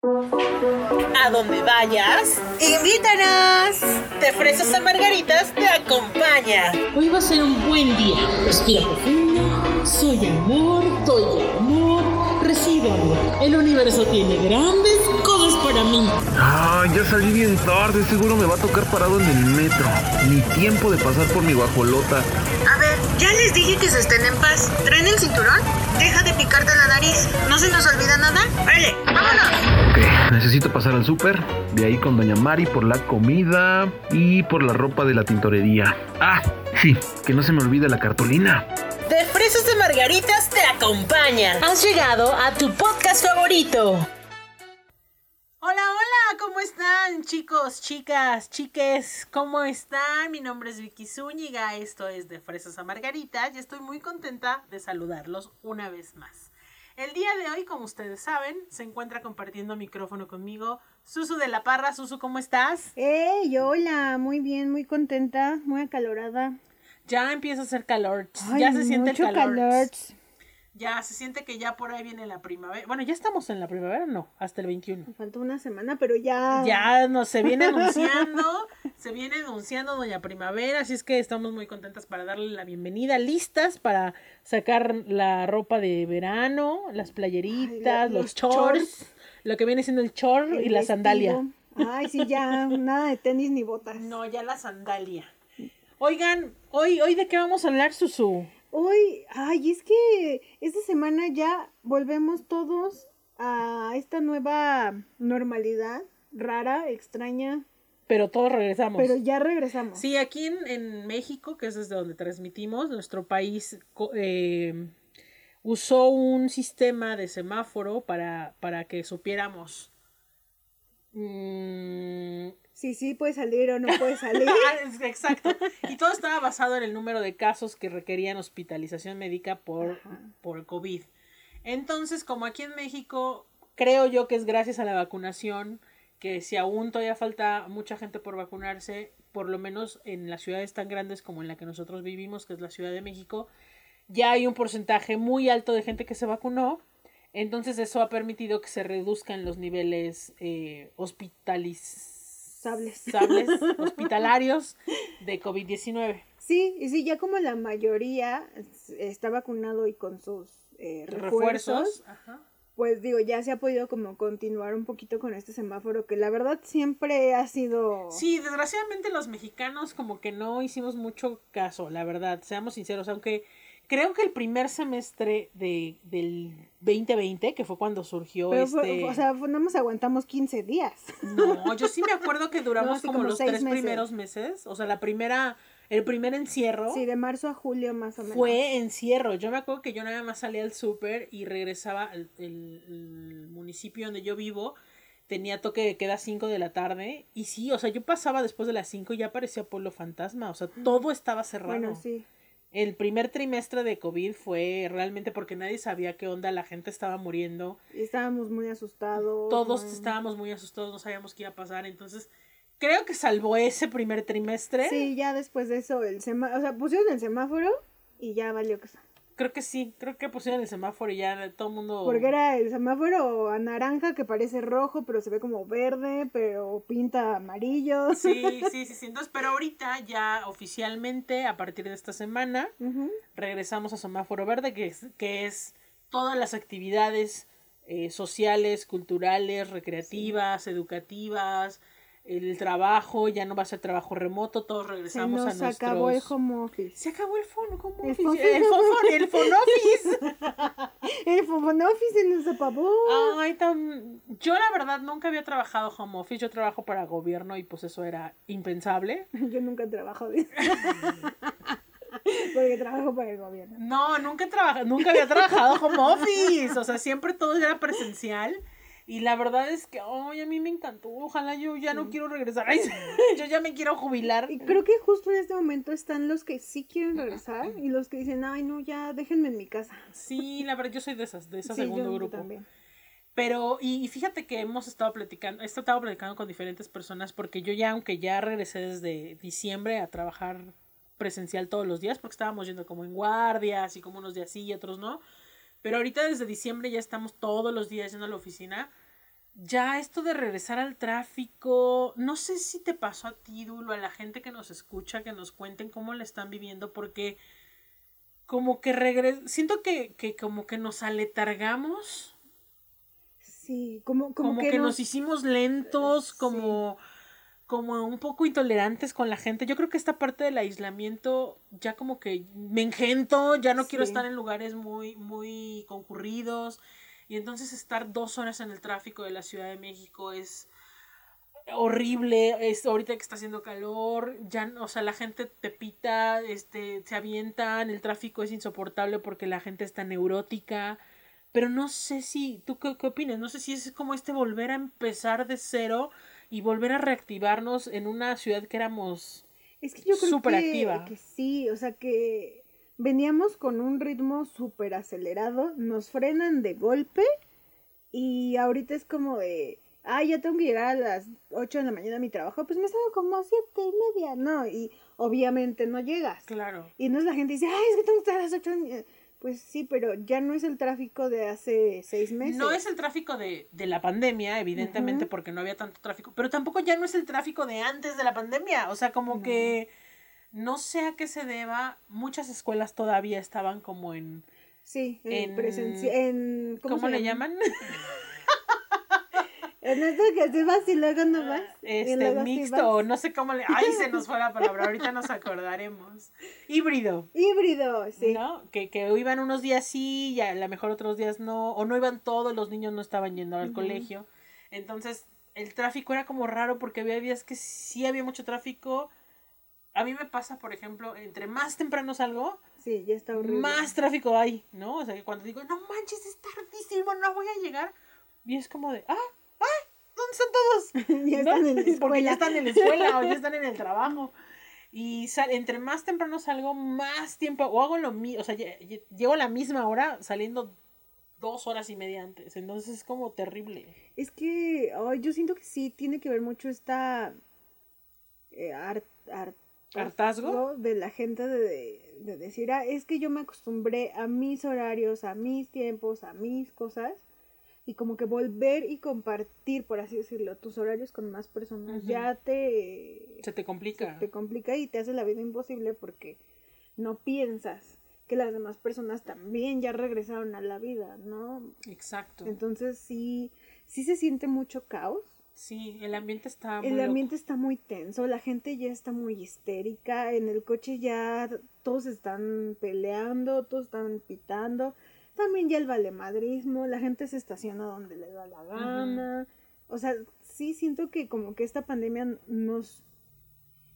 A donde vayas, ¡Invítanos! de fresas a margaritas te acompaña. Hoy va a ser un buen día. Respira profundo. Soy amor, doy amor, recibo amor. El universo tiene grandes cosas para mí. Ah, ya salí bien tarde, seguro me va a tocar parado en el metro. Ni tiempo de pasar por mi guajolota. A ver, ya les dije que se estén en paz. ¿Traen el cinturón? Deja de picarte la nariz. ¿No se nos olvida nada? ¡Vale! ¡Vámonos! Ok, necesito pasar al súper, de ahí con Doña Mari por la comida y por la ropa de la tintorería. Ah, sí, que no se me olvide la cartulina. De fresas de margaritas te acompaña. Has llegado a tu podcast favorito. Hola, hola, ¿cómo están chicos, chicas, chiques? ¿Cómo están? Mi nombre es Vicky Zúñiga, esto es de Fresas a Margaritas y estoy muy contenta de saludarlos una vez más. El día de hoy, como ustedes saben, se encuentra compartiendo micrófono conmigo Susu de la Parra. Susu, ¿cómo estás? ¡Ey! Hola, muy bien, muy contenta, muy acalorada. Ya empieza a hacer calor, Ay, ya se siente el mucho calor. Ya se siente que ya por ahí viene la primavera. Bueno, ya estamos en la primavera, no, hasta el 21. Me falta una semana, pero ya. Ya nos se viene anunciando, se viene anunciando Doña Primavera, así es que estamos muy contentas para darle la bienvenida, listas para sacar la ropa de verano, las playeritas, Ay, la- los, los chores, lo que viene siendo el chor el y la sandalia. vestido. Ay, sí, ya, nada de tenis ni botas. No, ya la sandalia. Oigan, hoy, hoy de qué vamos a hablar, Susu. Hoy, ay, es que esta semana ya volvemos todos a esta nueva normalidad rara, extraña, Pero todos regresamos. pero ya regresamos. Sí, aquí en, en México, que es desde donde transmitimos, nuestro país co- eh, usó un sistema de semáforo para, para que supiéramos. Mm, Sí, sí, puede salir o no puede salir. ah, Exacto. Y todo estaba basado en el número de casos que requerían hospitalización médica por, Ajá. por COVID. Entonces, como aquí en México, creo yo que es gracias a la vacunación, que si aún todavía falta mucha gente por vacunarse, por lo menos en las ciudades tan grandes como en la que nosotros vivimos, que es la Ciudad de México, ya hay un porcentaje muy alto de gente que se vacunó. Entonces eso ha permitido que se reduzcan los niveles eh, hospitalizables, hospitalarios de COVID-19. Sí, y sí, ya como la mayoría es- está vacunado y con sus eh, refuerzos, Refuerzos. Ajá. pues digo, ya se ha podido como continuar un poquito con este semáforo que la verdad siempre ha sido... Sí, desgraciadamente los mexicanos como que no hicimos mucho caso, la verdad, seamos sinceros, aunque creo que el primer semestre de, del 2020, que fue cuando surgió Pero este... o sea, nada más aguantamos 15 días. No, yo sí me acuerdo que duramos sí, como, como los tres meses. primeros meses, o sea, la primera, el primer encierro Sí, de marzo a julio más o menos. fue encierro. Yo me acuerdo que yo nada más salía al súper y regresaba al el, el municipio donde yo vivo. Tenía toque de queda 5 de la tarde. Y sí, o sea, yo pasaba después de las 5 y ya parecía pueblo fantasma. O sea, todo estaba cerrado. Bueno, sí. El primer trimestre de COVID fue realmente porque nadie sabía qué onda, la gente estaba muriendo. Y estábamos muy asustados. Todos estábamos muy asustados, no sabíamos qué iba a pasar. Entonces, creo que salvó ese primer trimestre. Sí, ya después de eso, el semá... o sea, pusieron el semáforo y ya valió que Creo que sí, creo que pusieron el semáforo y ya todo el mundo... Porque era el semáforo a naranja que parece rojo, pero se ve como verde, pero pinta amarillo. Sí, sí, sí, sí. Entonces, pero ahorita ya oficialmente, a partir de esta semana, regresamos a semáforo verde, que es, que es todas las actividades eh, sociales, culturales, recreativas, educativas, el trabajo, ya no va a ser trabajo remoto, todos Se regresamos a nos nuestros... acabó el home office. Se acabó el phone. El office? phone- El phone, el phone office. El home office se nos apagó. Ay, tan... Yo la verdad nunca había trabajado home office, yo trabajo para gobierno y pues eso era impensable. Yo nunca trabajo de Porque trabajo para el gobierno. No, nunca, he trabajado, nunca había trabajado home office. O sea, siempre todo era presencial. Y la verdad es que, ay, a mí me encantó. Ojalá yo ya no quiero regresar. Ay, yo ya me quiero jubilar. Y creo que justo en este momento están los que sí quieren regresar y los que dicen, ay, no, ya déjenme en mi casa. Sí, la verdad, yo soy de esas, de ese Sí, segundo yo- yo grupo. también. Pero, y, y fíjate que hemos estado platicando, he estado platicando con diferentes personas porque yo ya, aunque ya regresé desde diciembre a trabajar presencial todos los días, porque estábamos yendo como en guardias y como unos días sí y otros no, pero ahorita desde diciembre ya estamos todos los días yendo a la oficina. ya esto de regresar al tráfico, no sé si te pasó a ti, Dulo, a la gente que nos escucha, que nos cuenten cómo le están viviendo, porque como que regres siento que, que como que nos aletargamos, Sí, como, como, como, que, nos... hicimos lentos, como, como un poco intolerantes con la gente. Yo creo que esta parte del aislamiento ya como que me engento, ya no quiero estar en lugares muy, muy concurridos. Y entonces estar dos horas en el tráfico de la Ciudad de México es horrible. Es ahorita que está haciendo calor, ya, o sea, la gente te pita, este, se avientan, el tráfico es insoportable porque la gente está neurótica. Pero no sé si, ¿tú qué, qué opinas? No sé si es como este volver a empezar de cero y volver a reactivarnos en una ciudad que éramos Es que yo creo que, activa. que sí, o sea que veníamos con un ritmo súper acelerado, nos frenan de golpe y ahorita es como de, ah, ya tengo que llegar a las 8 de la mañana a mi trabajo, pues me salgo como a siete y media, ¿no? Y obviamente no llegas. Claro. Y no es la gente dice, ay, es que tengo que estar a las 8. Pues sí, pero ya no es el tráfico de hace seis meses. No es el tráfico de, de la pandemia, evidentemente, porque no había tanto tráfico, pero tampoco ya no es el tráfico de antes de la pandemia. O sea, como que no sé a qué se deba. Muchas escuelas todavía estaban como en. Sí, en, en- presencia, en... ¿Cómo, se le llama? llaman? En esto que se vas y luego no vas. Este, luego sí mixto, vas. no sé cómo le. Ay, se nos fue la palabra, ahorita nos acordaremos. Híbrido. Híbrido, sí. ¿no? Que, que iban unos días sí, y a lo mejor otros días no, o no iban todos, los niños no estaban yendo al colegio. Entonces, el tráfico era como raro porque había días que sí había mucho tráfico. A mí me pasa, por ejemplo, entre más temprano salgo, Sí, ya está horrible. más tráfico hay, ¿no? O sea, que cuando digo, no manches, es tardísimo, no voy a llegar. Y es como de, ah, ¿dónde están todos? ya ¿no? están en la escuela. Porque ya están en la escuela o ya están en el trabajo. Y sal- entre más temprano salgo, más tiempo, o hago lo mismo, o sea, lle- lle- llego a la misma hora saliendo dos horas y media antes. Entonces es como terrible. Es que ay, yo siento que sí tiene que ver mucho esta eh, har- har- ¿Hartazgo? de la gente de, de decir, ah, es que yo me acostumbré a mis horarios, a mis tiempos, a mis cosas. Y como que volver y compartir, por así decirlo, tus horarios con más personas Ujú. ya te, Se te complica. te complica y te hace la vida imposible porque no piensas que las demás personas también ya regresaron a la vida, ¿no? Exacto. Entonces sí, sí se siente mucho caos. Sí, el ambiente está muy El loco. ambiente está muy tenso, la gente ya está muy histérica, en el coche ya todos están peleando, todos están pitando, también ya el valemadrismo, la gente se estaciona donde le da la gana. O sea, sí siento que como que esta pandemia nos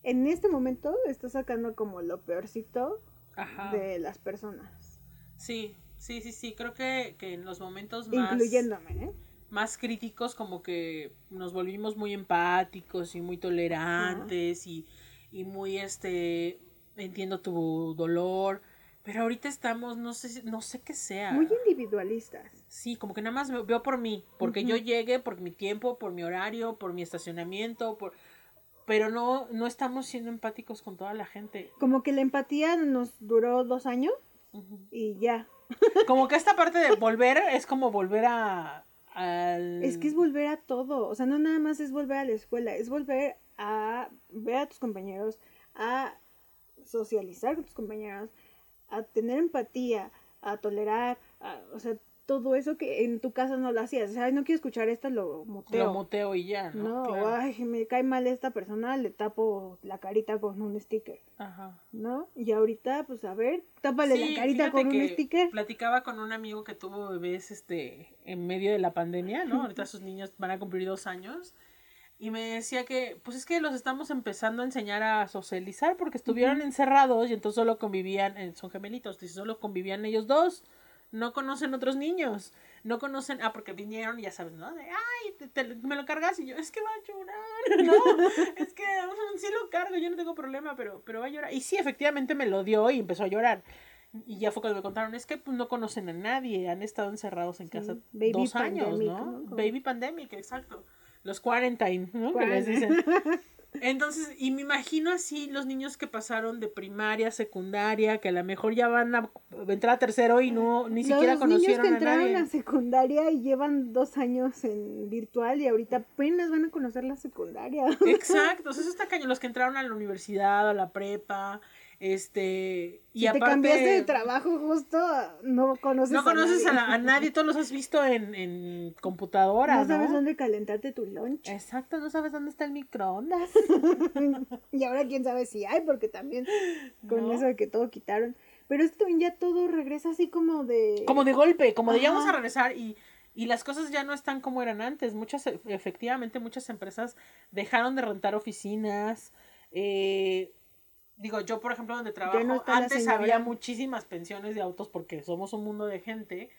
en este momento está sacando como lo peorcito Ajá. de las personas, Sí, sí, sí, sí. Creo que, que en los momentos más, incluyéndome, ¿eh? más críticos, como que nos volvimos muy empáticos y muy tolerantes y, y muy este entiendo tu dolor. Pero ahorita estamos, no sé, no sé qué sea. Muy individualistas. Sí, como que nada más veo, veo por mí, porque yo llegue, por mi tiempo, por mi horario, por mi estacionamiento, por pero no, no estamos siendo empáticos con toda la gente. Como que la empatía nos duró dos años y ya. Como que esta parte de volver es como volver a al Es que es volver a todo, o sea, no nada más es volver a la escuela, es volver a ver a tus compañeros, a socializar con tus compañeros, a tener empatía, a tolerar, a- o sea, todo eso que en tu casa no lo hacías. O sea, "Ay, no quiero escuchar esto, lo muteo. lo muteo y ya, ¿no? no, Claro. ay, me cae mal esta persona, le tapo la carita con un sticker, Ajá. ¿no? Y ahorita, pues a ver, tápale Sí, la carita con un sticker. Platicaba con un amigo que tuvo bebés este en medio de la pandemia, ¿no? Ahorita sus niños van a cumplir dos años. Y me decía que, pues es que los estamos empezando a enseñar a socializar porque estuvieron encerrados y entonces solo convivían, eh, son gemelitos, y solo convivían ellos dos. No conocen otros niños. No conocen, ah, porque vinieron y ya sabes, ¿no? De, ay, te- te- me lo cargas y yo, es que va a llorar, ¿no? es que mm, sí lo cargo, yo no tengo problema, pero, pero va a llorar. Y sí, efectivamente me lo dio y empezó a llorar. Y ya fue cuando me contaron, es que pues, no conocen a nadie, han estado encerrados en casa baby dos años, pandemic, ¿no? ¿no? Como- Baby pandemic, exacto. Los quarantine, ¿no? Que les Quarantine. dicen. Entonces, y me imagino así los niños que pasaron de primaria, secundaria, que a lo mejor ya van a entrar a tercero y no ni siquiera Los niños conocieron que a entraron nadie. a secundaria y llevan dos años en virtual y ahorita apenas van a conocer la secundaria. Exacto, o sea, eso está cañón. Los que entraron a la universidad, a la prepa, este. Y si te aparte. cambiaste de trabajo justo, no conoces No conoces a, nadie. la- a nadie, todos los has visto en, en computadora, No ¿no? sabes dónde calentarte tu lunch. Exacto, no sabes dónde está el microondas. Y ahora quién sabe si hay, porque también con No. eso de que todo quitaron. Pero es que también ya todo regresa así como de... Como de golpe, como de ya vamos a regresar y, y las cosas ya no están como eran antes. Muchas, e- efectivamente, muchas empresas dejaron de rentar oficinas. eh, digo, yo, por ejemplo, donde trabajo, no antes había muchísimas pensiones de autos porque somos un mundo de gente.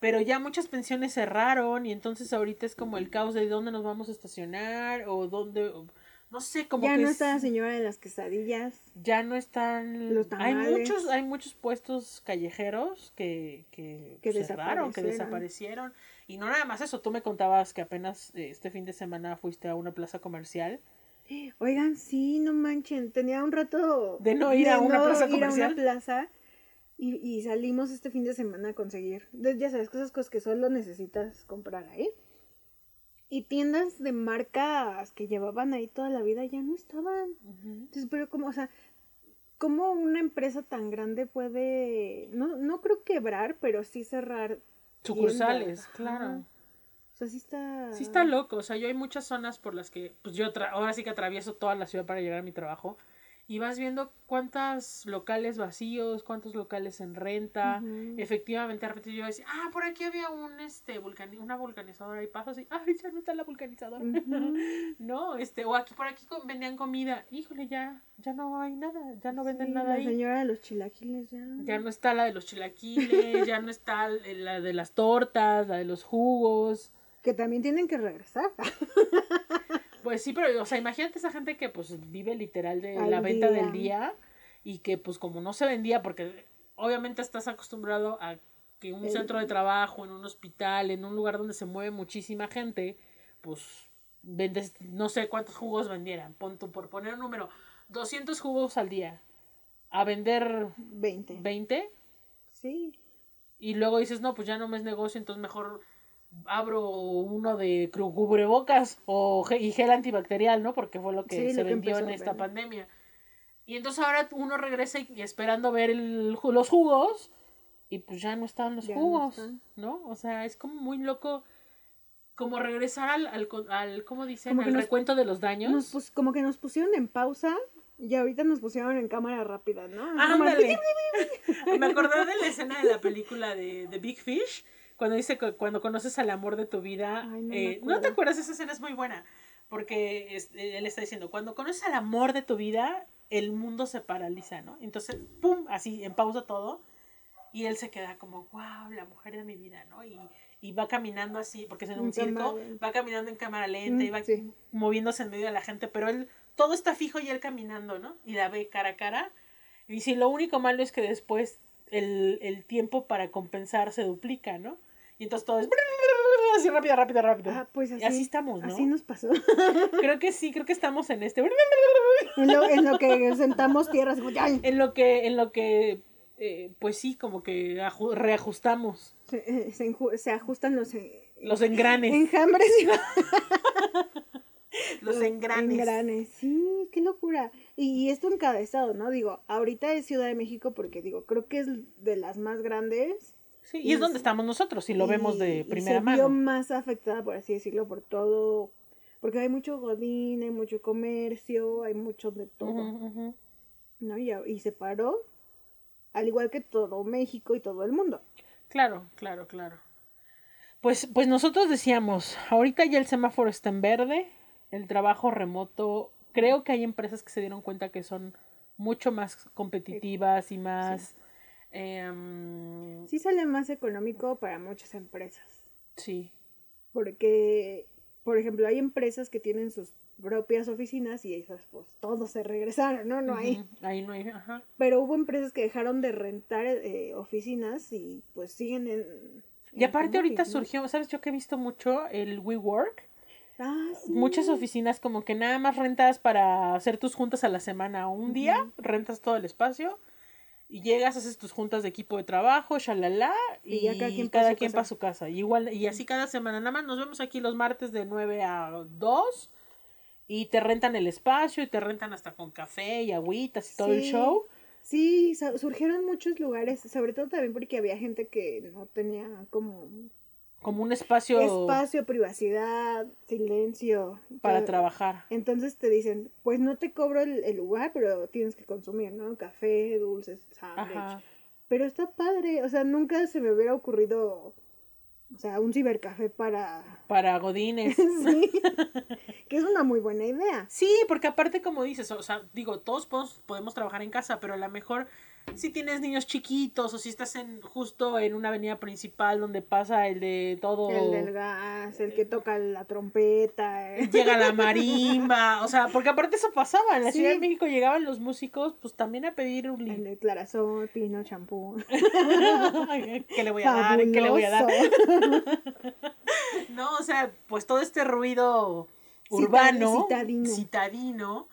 Pero ya muchas pensiones cerraron y entonces ahorita es como el caos de dónde nos vamos a estacionar o dónde, no sé, como ya que no es- está la señora de las quesadillas. ya no están Los hay muchos hay muchos puestos callejeros que que, Que cerraron que desaparecieron. desaparecieron y no nada más eso tú me contabas que apenas eh, este fin de semana fuiste a una plaza comercial Oigan, sí, no manchen. Tenía un rato De no ir a una plaza ir a una plaza y, y salimos este fin de semana a conseguir. Ya sabes, cosas, cosas que solo necesitas comprar ahí. Y tiendas de marcas que llevaban ahí toda la vida ya no estaban. Entonces, pero como, o sea, ¿cómo una empresa tan grande puede, no, no creo quebrar, pero sí cerrar sucursales tiendas? Claro O sea, sí está... sí está loco o sea yo hay muchas zonas por las que pues yo tra- ahora sí que atravieso toda la ciudad para llegar a mi trabajo y vas viendo cuántos locales vacíos, cuántos locales en renta. Ujú. Efectivamente, de repente yo decía, ah, por aquí había un este vulcani una vulcanizadora y paso así, ay, ya no está la vulcanizadora. No, este, o aquí por aquí vendían comida. Híjole, ya, ya no hay nada, ya no venden Sí, nada la ahí. señora de los chilaquiles ya. Ya no está la de los chilaquiles, ya no está la de las tortas, la de los jugos. Que también tienen que regresar. Pues sí, pero, o sea, imagínate esa gente que pues vive literal de Al la venta día. del día y que pues como no se vendía, porque obviamente estás acostumbrado a que un El- centro de trabajo, en un hospital, en un lugar donde se mueve muchísima gente, pues vendes, no sé cuántos jugos vendieran, pon tú, por poner un número, 200 jugos al día, a vender 20. 20 Sí. y luego dices, no, pues ya no me es negocio, entonces mejor abro uno de cubrebocas o y gel antibacterial, ¿no? Porque fue lo que Sí, se lo que vendió empezó en esta pandemia. Y entonces ahora uno regresa y, esperando ver el, los jugos y pues ya no están los Ya no jugos, están. ¿no? O sea, es como muy loco como regresar al, al, al ¿cómo dicen? Como que al nos- recuento de los daños. Nos pus- como que nos pusieron en pausa y ahorita nos pusieron en cámara rápida, ¿no? Ándale. Me acordé de la escena de la película de, de Big Fish, cuando dice que cuando conoces al amor de tu vida. Ay, no me eh. ¿No te acuerdas? Esa escena es muy buena. Porque este, él está diciendo, cuando conoces al amor de tu vida, el mundo se paraliza, ¿no? Entonces, ¡pum! Así, en pausa todo. Y él se queda como, wow, la mujer de mi vida, ¿no? Y, y va caminando así, porque es en un circo, lenta. va caminando en cámara lenta y Mm, va sí. moviéndose en medio de la gente, pero él, todo está fijo y él caminando, ¿no? Y la ve cara a cara. Y dice, lo único malo es que después el, el tiempo para compensar se duplica, ¿no? Y entonces todo es así rápido, rápido, rápido. Ah, pues así, y así estamos, ¿no? Así nos pasó. Creo que sí, creo que estamos en este en, lo, en lo que sentamos tierras, en lo que, en lo que eh, pues sí, como que aju- reajustamos se, eh, se ajustan los eh, los engranes, enjambres y los engranes. engranes. Sí, qué locura. Y, y esto en cada estado, ¿no? Digo, ahorita es Ciudad de México porque digo, creo que es de las más grandes. Sí, y es donde estamos nosotros, si lo vemos y- de y primera se mano. vio más afectada, por así decirlo, por todo. Porque hay mucho godín, hay mucho comercio, hay mucho de todo. ¿no? Y, y se paró, al igual que todo México y todo el mundo. Claro, claro, claro. Pues, pues nosotros decíamos, ahorita ya el semáforo está en verde, el trabajo remoto, creo que hay empresas que se dieron cuenta que son mucho más competitivas y más... em, Sí sale más económico para muchas empresas. sí, Porque, por ejemplo, hay empresas que tienen sus propias oficinas y esas, pues, todos se regresaron, ¿no? No hay. Ahí no hay, ajá. Pero hubo empresas que dejaron de rentar eh, oficinas y pues siguen en... Y aparte ahorita surgió, ¿sabes yo que he visto mucho? El WeWork, Ah, sí. muchas oficinas como que nada más rentas para hacer tus juntas a la semana. Un día rentas todo el espacio y llegas, haces tus juntas de equipo de trabajo, shalala, y, Y ya cada quien su para su casa. Y igual, y así cada semana. Nada más nos vemos aquí los martes de 9 a 2 y te rentan el espacio y te rentan hasta con café y agüitas y todo el show. Sí, surgieron muchos lugares, sobre todo también porque había gente que no tenía como Como un espacio, espacio, privacidad, silencio. para todo. trabajar. Entonces te dicen, pues no te cobro el, el lugar, pero tienes que consumir, ¿no? Café, dulces, sándwich. Pero está padre, o sea, nunca se me hubiera ocurrido, o sea, un cibercafé para... Para Godines. sí, que es una muy buena idea. Sí, porque aparte como dices, o sea, digo, todos podemos, podemos trabajar en casa, pero a lo mejor si tienes niños chiquitos o si estás en justo en una avenida principal donde pasa el de todo El del gas, el que toca la trompeta. eh. llega la marimba, o sea, porque aparte eso pasaba, en la Sí. Ciudad de México llegaban los músicos pues también a pedir un El de clarasol, pino, champú. ¿Qué le voy a dar? ¿Qué le voy a dar? No, o sea, pues todo este ruido urbano, citadino. citadino,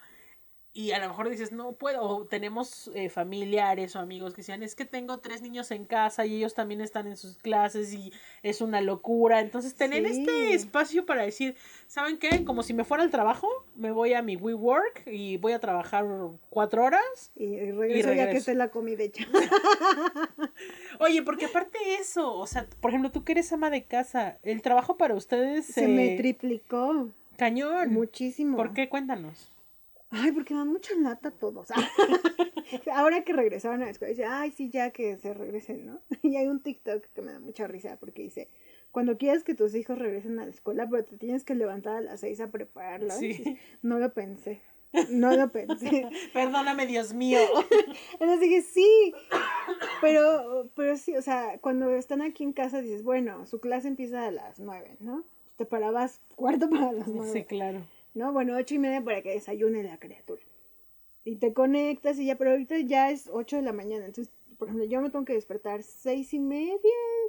y a lo mejor dices, no puedo, o tenemos eh, familiares o amigos que decían, es que tengo tres niños en casa y ellos también están en sus clases y es una locura. Entonces, tener Sí. este espacio para decir, ¿saben qué? Como si me fuera al trabajo, me voy a mi WeWork y voy a trabajar cuatro horas. Y regreso, ya que regreso. esté la comida hecha. Oye, porque aparte de eso, o sea, por ejemplo, tú que eres ama de casa, el trabajo para ustedes Se me triplicó cañón. muchísimo. ¿Por qué? Cuéntanos. Ay, porque dan mucha lata todos. Ahora que regresaron a la escuela, dice, ay, sí, ya que se regresen, ¿no? Y hay un TikTok que me da mucha risa porque dice, cuando quieras que tus hijos regresen a la escuela, pero te tienes que levantar a las seis a prepararlos. Sí. No lo pensé. No lo pensé. Perdóname, Dios mío. Entonces dije, sí, pero, pero sí, o sea, cuando están aquí en casa dices, bueno, su clase empieza a las nueve, ¿no? Te parabas cuarto para las nueve. Sí, claro. ¿No? Bueno, ocho y media para que desayune la criatura. Y te conectas y ya, pero ahorita ya es ocho de la mañana. Entonces, por ejemplo, yo me tengo que despertar seis y media,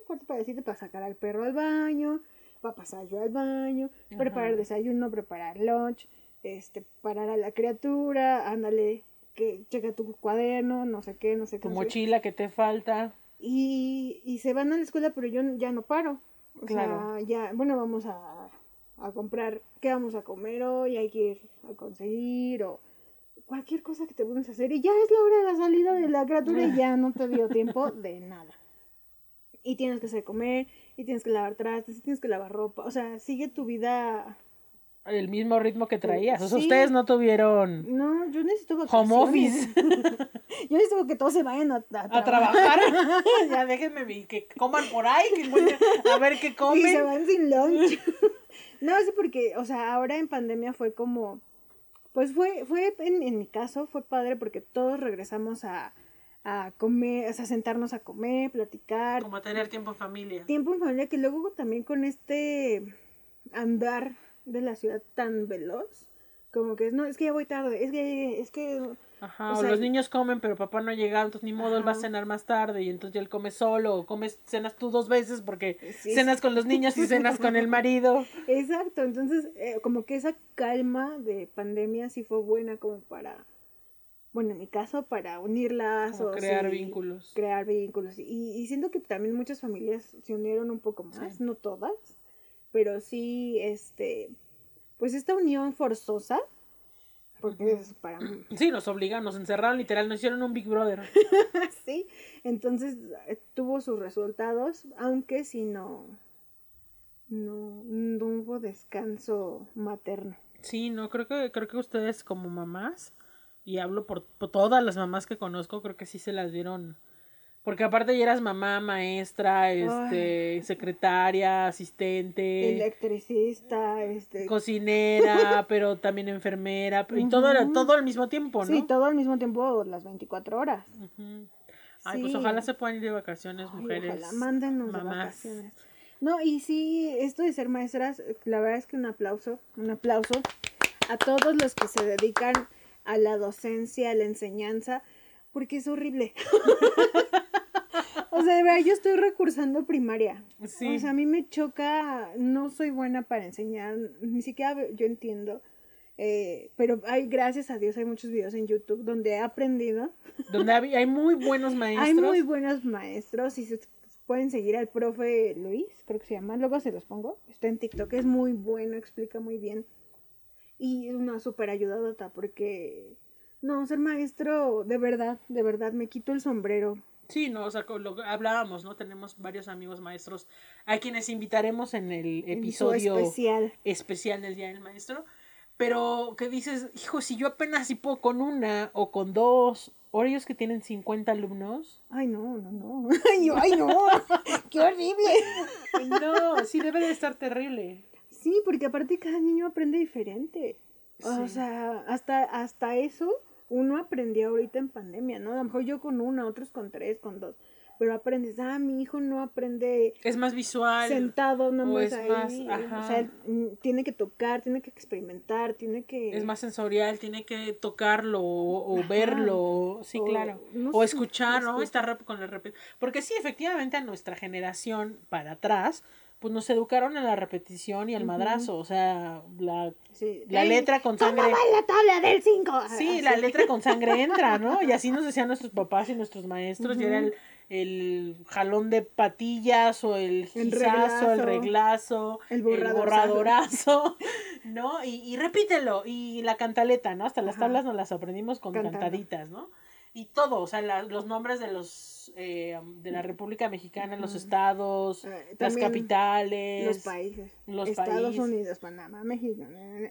cuarto para siete, para sacar al perro al baño, para pasar yo al baño, preparar desayuno, preparar lunch, este, parar a la criatura, ándale, que checa tu cuaderno, no sé qué, no sé qué. Tu no sé qué. mochila que te falta. Y, y se van a la escuela, pero yo ya no paro. O Claro. sea, ya, bueno, vamos a, a comprar, ¿qué vamos a comer hoy? Hay que ir a conseguir o cualquier cosa que te pones a hacer. Y ya es la hora de la salida de la criatura y ya no te dio tiempo de nada. Y tienes que hacer comer, y tienes que lavar trastes, y tienes que lavar ropa. O sea, sigue tu vida. El mismo ritmo que traías. O sea, Sí. ustedes no tuvieron No, yo necesito vacaciones. home office Yo necesito que todos se vayan a, a a trabajar. ya déjenme que coman por ahí, que a ver qué Y se comen. van sin lunch. No, sí, porque, o sea, ahora en pandemia fue como, pues fue, fue, en, en mi caso, fue padre porque todos regresamos a, a comer, o sea, sentarnos a comer, platicar, Como tener tiempo en familia. tiempo en familia, que luego también con este andar de la ciudad tan veloz, como que es, no, es que ya voy tarde, es que, es que, Ajá, o o, sea, los niños comen, pero papá no ha llegado, entonces ni modo, él va a cenar más tarde y entonces ya él come solo, o comes, cenas tú dos veces porque Sí. cenas con los niños y cenas con el marido. Exacto, entonces eh, como que esa calma de pandemia sí fue buena como para, bueno, en mi caso, para unir lazos. Crear vínculos. Crear vínculos. Y, y siento que también muchas familias se unieron un poco más, no todas, pero sí, este, pues esta unión forzosa, porque es para Sí, nos obligan, nos encerraron literal, nos hicieron un Big Brother. sí, entonces eh, tuvo sus resultados, aunque sí no, no, no hubo descanso materno. Sí, no, creo que, creo que ustedes como mamás, y hablo por, por todas las mamás que conozco, creo que sí se las dieron. Porque aparte ya eras mamá, maestra, este, secretaria, asistente, Electricista, este... cocinera, pero también enfermera, y todo, era- todo al mismo tiempo, ¿no? Sí, todo al mismo tiempo, las 24 horas. Ujú. Ay, pues ojalá se puedan ir de vacaciones, Ay, mujeres. ojalá, mándenos de vacaciones. No, y sí, esto de ser maestras, la verdad es que un aplauso, un aplauso a todos los que se dedican a la docencia, a la enseñanza, porque es horrible. O sea, de verdad, yo estoy recursando primaria. Sí. O sea, a mí me choca, no soy buena para enseñar, ni siquiera yo entiendo. eh, pero hay, gracias a Dios, hay muchos videos en YouTube donde he aprendido. Donde hay muy buenos maestros. Hay muy buenos maestros y se pueden seguir al profe Luis, creo que se llama, luego se los pongo. Está en TikTok, es muy bueno, explica muy bien. Y una súper ayudadota porque, no, ser maestro, de verdad, de verdad, me quito el sombrero. Sí, no, o sea, lo hablábamos, ¿no? Tenemos varios amigos maestros a quienes invitaremos en el episodio especial. especial del Día del Maestro. Pero que dices, hijo, si yo apenas si puedo con una o con dos, ahora ellos que tienen 50 alumnos. Ay, no, no, no. Ay, ay, no. Qué horrible. No, sí debe de estar terrible. Sí, porque aparte cada niño aprende diferente. O Sí. sea, hasta, hasta eso uno aprendió ahorita en pandemia, ¿no? A lo mejor yo con una, otros con tres, con dos. Pero aprendes, ah, mi hijo no aprende Es más visual. sentado nada o más es ahí. más, O sea, tiene que tocar, tiene que experimentar, tiene que... Es más sensorial, tiene que tocarlo o, verlo, sí, O, claro. no o escuchar, ¿no? escuchar. Estar con la Porque sí, efectivamente, a nuestra generación para atrás, pues nos educaron a la repetición y al madrazo. O sea, la, Sí. la Ey, letra con ¿cómo sangre. la tabla del 5? Sí, la letra con sangre entra, ¿no? Y así nos decían nuestros papás y nuestros maestros, y era el, el jalón de patillas o el gizazo, el reglazo. reglazo, El borradorazo, ¿no? Y, y repítelo, y la cantaleta, ¿no? Hasta las Ajá. tablas nos las aprendimos con Cantando. cantaditas, ¿no? Y todo, o sea, la- los nombres de los eh, de la República Mexicana, los estados, Eh, las capitales, Los países. los Estados. Unidos, Panamá, México.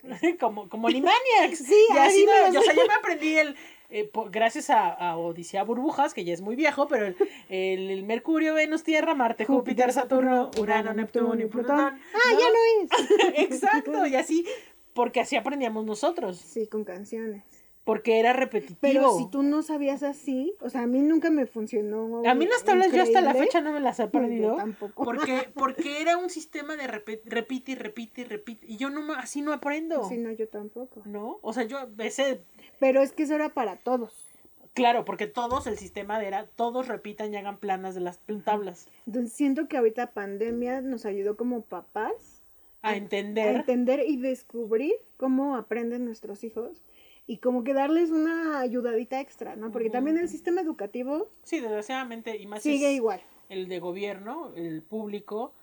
como, como Animaniacs. Sí, y así no- lo yo, o sea, yo me aprendí el, eh, gracias a, a Odisea Burbujas, que ya es muy viejo, pero el, el- el Mercurio, Venus, Tierra, Marte, Júpiter, Saturno, Urano, Neptuno y Plutón. Ah, ya no es. Exacto, y así, porque así aprendíamos nosotros, Sí, con canciones. Porque era repetitivo. Pero si tú no sabías así, o sea, a mí nunca me funcionó. A mí las tablas yo hasta la increíble. fecha no me las he No, yo aprendido. tampoco. Porque, porque era un sistema de repite y repite y repite. Y yo no así no aprendo. Sí, no, yo tampoco. ¿No? O sea, yo ese Pero es que eso era para todos. Claro, porque todos, el sistema era, todos repitan y hagan planas de las tablas. Entonces siento que ahorita pandemia nos ayudó como papás A a entender. entender y descubrir cómo aprenden nuestros hijos y como que darles una ayudadita extra, ¿no? Porque también el sistema educativo Sí, desgraciadamente, y más si sigue es igual. el de gobierno, el público,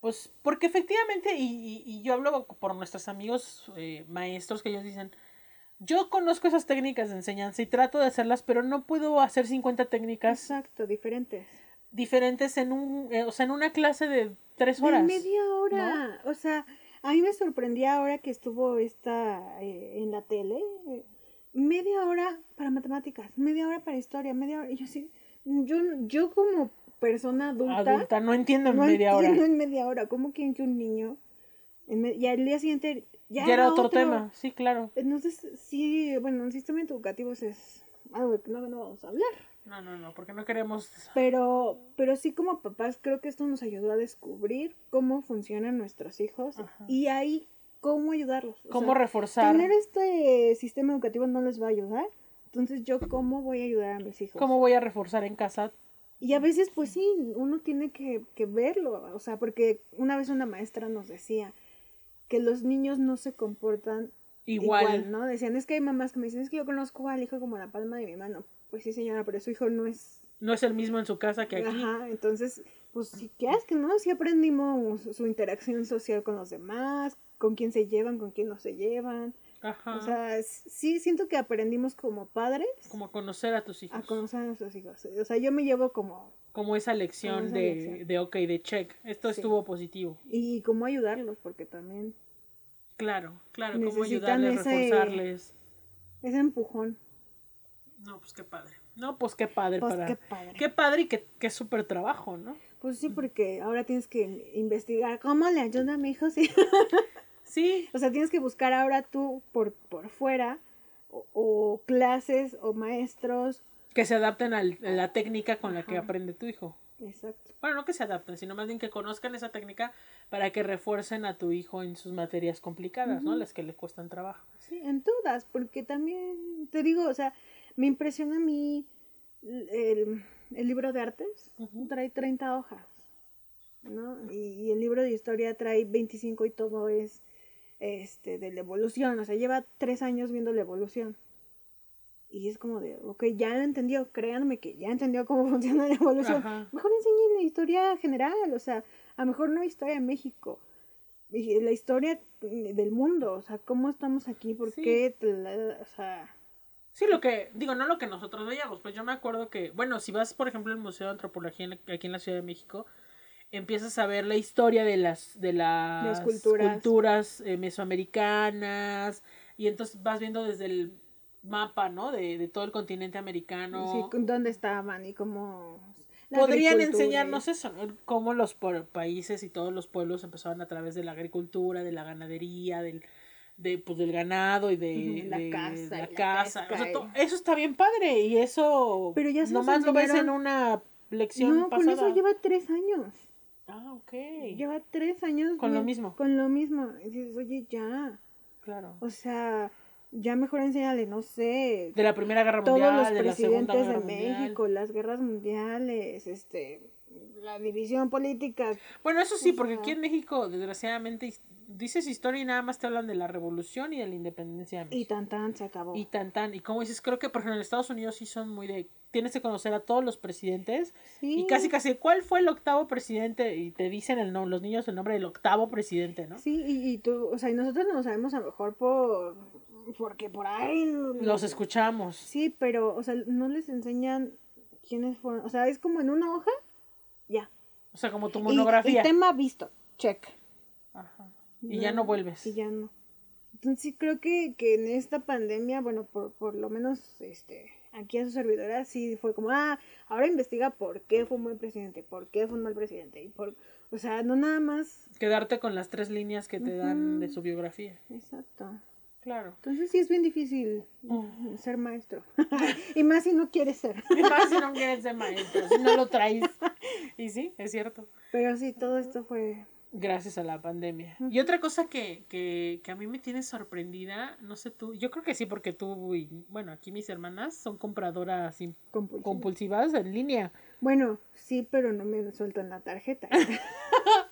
pues porque efectivamente, y, y- y yo hablo por nuestros amigos eh, maestros que ellos dicen, yo conozco esas técnicas de enseñanza y trato de hacerlas, pero no puedo hacer 50 técnicas Exacto, diferentes. diferentes en un, eh, o sea, en una clase de tres De horas. media hora. O sea, a mí me sorprendía ahora que estuvo esta eh, en la tele. eh, media hora para matemáticas, media hora para historia, media hora. Y yo sí, yo, yo como persona adulta, Adulta, no entiendo en no media hora. entiendo en media hora. ¿Cómo quieren que un niño en y al día siguiente ya, Ya era otro tema, sí, claro. Entonces, sí, bueno, el sistema educativo es algo que no, no vamos a hablar. No, no, no, porque no queremos Pero, pero sí como papás creo que esto nos ayudó a descubrir cómo funcionan nuestros hijos Ajá. y ahí cómo ayudarlos. O cómo sea, reforzar, Tener este sistema educativo no les va a ayudar. Entonces yo cómo voy a ayudar a mis hijos. cómo voy a reforzar en casa. Y a veces pues sí, uno tiene que, que verlo. O sea, porque una vez una maestra nos decía que los niños no se comportan Igual. igual, ¿no? Decían, es que hay mamás que me dicen, es que yo conozco al hijo como la palma de mi mano. Pues sí, señora, pero su hijo no es No es el mismo en su casa que aquí. Ajá, entonces, pues si quieres que no, si aprendimos su interacción social con los demás, con quién se llevan, con quién no se llevan. Ajá. O sea, sí siento que aprendimos como padres como conocer a tus hijos. a conocer a nuestros hijos. O sea, yo me llevo como como esa lección Como esa de, lección. de ok, de check. Esto Sí. estuvo positivo. y cómo ayudarlos porque también Claro, claro, cómo ayudarles, ese- reforzarles. ese empujón. No, pues qué padre. No, pues qué padre Pues para. qué padre. Qué padre y qué, qué súper trabajo, ¿no? Pues sí, porque ahora tienes que investigar cómo le ayuda a mi hijo. Sí. Sí, O sea, tienes que buscar ahora tú por, por fuera o, o clases o maestros. que se adapten al- a la técnica con la que aprende tu hijo. Exacto. Bueno, no que se adapten, sino más bien que conozcan esa técnica para que refuercen a tu hijo en sus materias complicadas, ¿no? Las que le cuestan trabajo. Sí, en todas, porque también, te digo, o sea, me impresiona a mí el, el libro de artes trae 30 hojas, ¿no? Y, y el libro de historia trae 25 y todo es este de la evolución, o sea, lleva tres años viendo la evolución. Y es como de, ok, ya entendió, créanme que ya entendió cómo funciona la evolución. Ajá. Mejor enseñen la historia general, o sea, a lo mejor no historia de México, la historia del mundo, o sea, cómo estamos aquí, por Sí. qué, o sea, Sí, lo que, digo, no lo que nosotros veíamos, pues yo me acuerdo que, bueno, si vas, por ejemplo, al Museo de Antropología en- aquí en la Ciudad de México, empiezas a ver la historia de las, de las Las culturas. culturas, eh, mesoamericanas, y entonces vas viendo desde el mapa, ¿no? De, de todo el continente americano. sí, dónde estaban y cómo... la Podrían enseñarnos eso, ¿no? cómo los por- países y todos los pueblos empezaron a través de la agricultura, de la ganadería, del, de, pues, del ganado y de, la de y la. O sea, to- eso está bien padre y eso Pero ya se nomás lo ves en una lección No, con pasada. eso lleva tres años. Ah, ok. Lleva tres años. Con lo mismo. Con lo mismo. Y dices, oye, ya. Claro. O sea, ya mejor enséñale, no sé, De la Primera Guerra todos Mundial, los de la de Guerra Mundial. México, las guerras mundiales, este, la división política. Bueno, eso sí, O porque sea- aquí en México, desgraciadamente, dices historia y nada más te hablan de la revolución y de la independencia de Y tan tan se acabó. Y tan tan. Y como dices, creo que por ejemplo en Estados Unidos sí son muy de. Tienes que conocer a todos los presidentes. Sí. Y casi casi, ¿cuál fue el octavo presidente? Y te dicen el no, los niños el nombre del octavo presidente, ¿no? Sí, y, y tú, o sea, y nosotros no lo sabemos a lo mejor por, porque por ahí. Los escuchamos. Sí, pero, o sea, no les enseñan quiénes fueron, o sea, es como en una hoja, ya. O sea, como tu Y- monografía. Y, tema visto, check. Y ya no vuelves. Y ya no. Entonces sí creo que, que en esta pandemia, bueno, por, por lo menos este aquí a su servidora sí fue como, ah, ahora investiga por qué fue un buen presidente, por qué fue un mal presidente. Y por, o sea, no nada más. Quedarte con las tres líneas que te dan de su biografía. Exacto. Claro. Entonces sí es bien difícil ser maestro. y más si no quieres ser. Y más si no quieres ser maestro, si no lo traes. Y sí, es cierto. Pero sí, todo esto fue... Gracias a la pandemia. Y otra cosa que, que, que a mí me tiene sorprendida, no sé tú, yo creo que sí, porque tú y, bueno, aquí mis hermanas son compradoras compulsivo. compulsivas en línea. Bueno, sí, pero no me sueltan la tarjeta.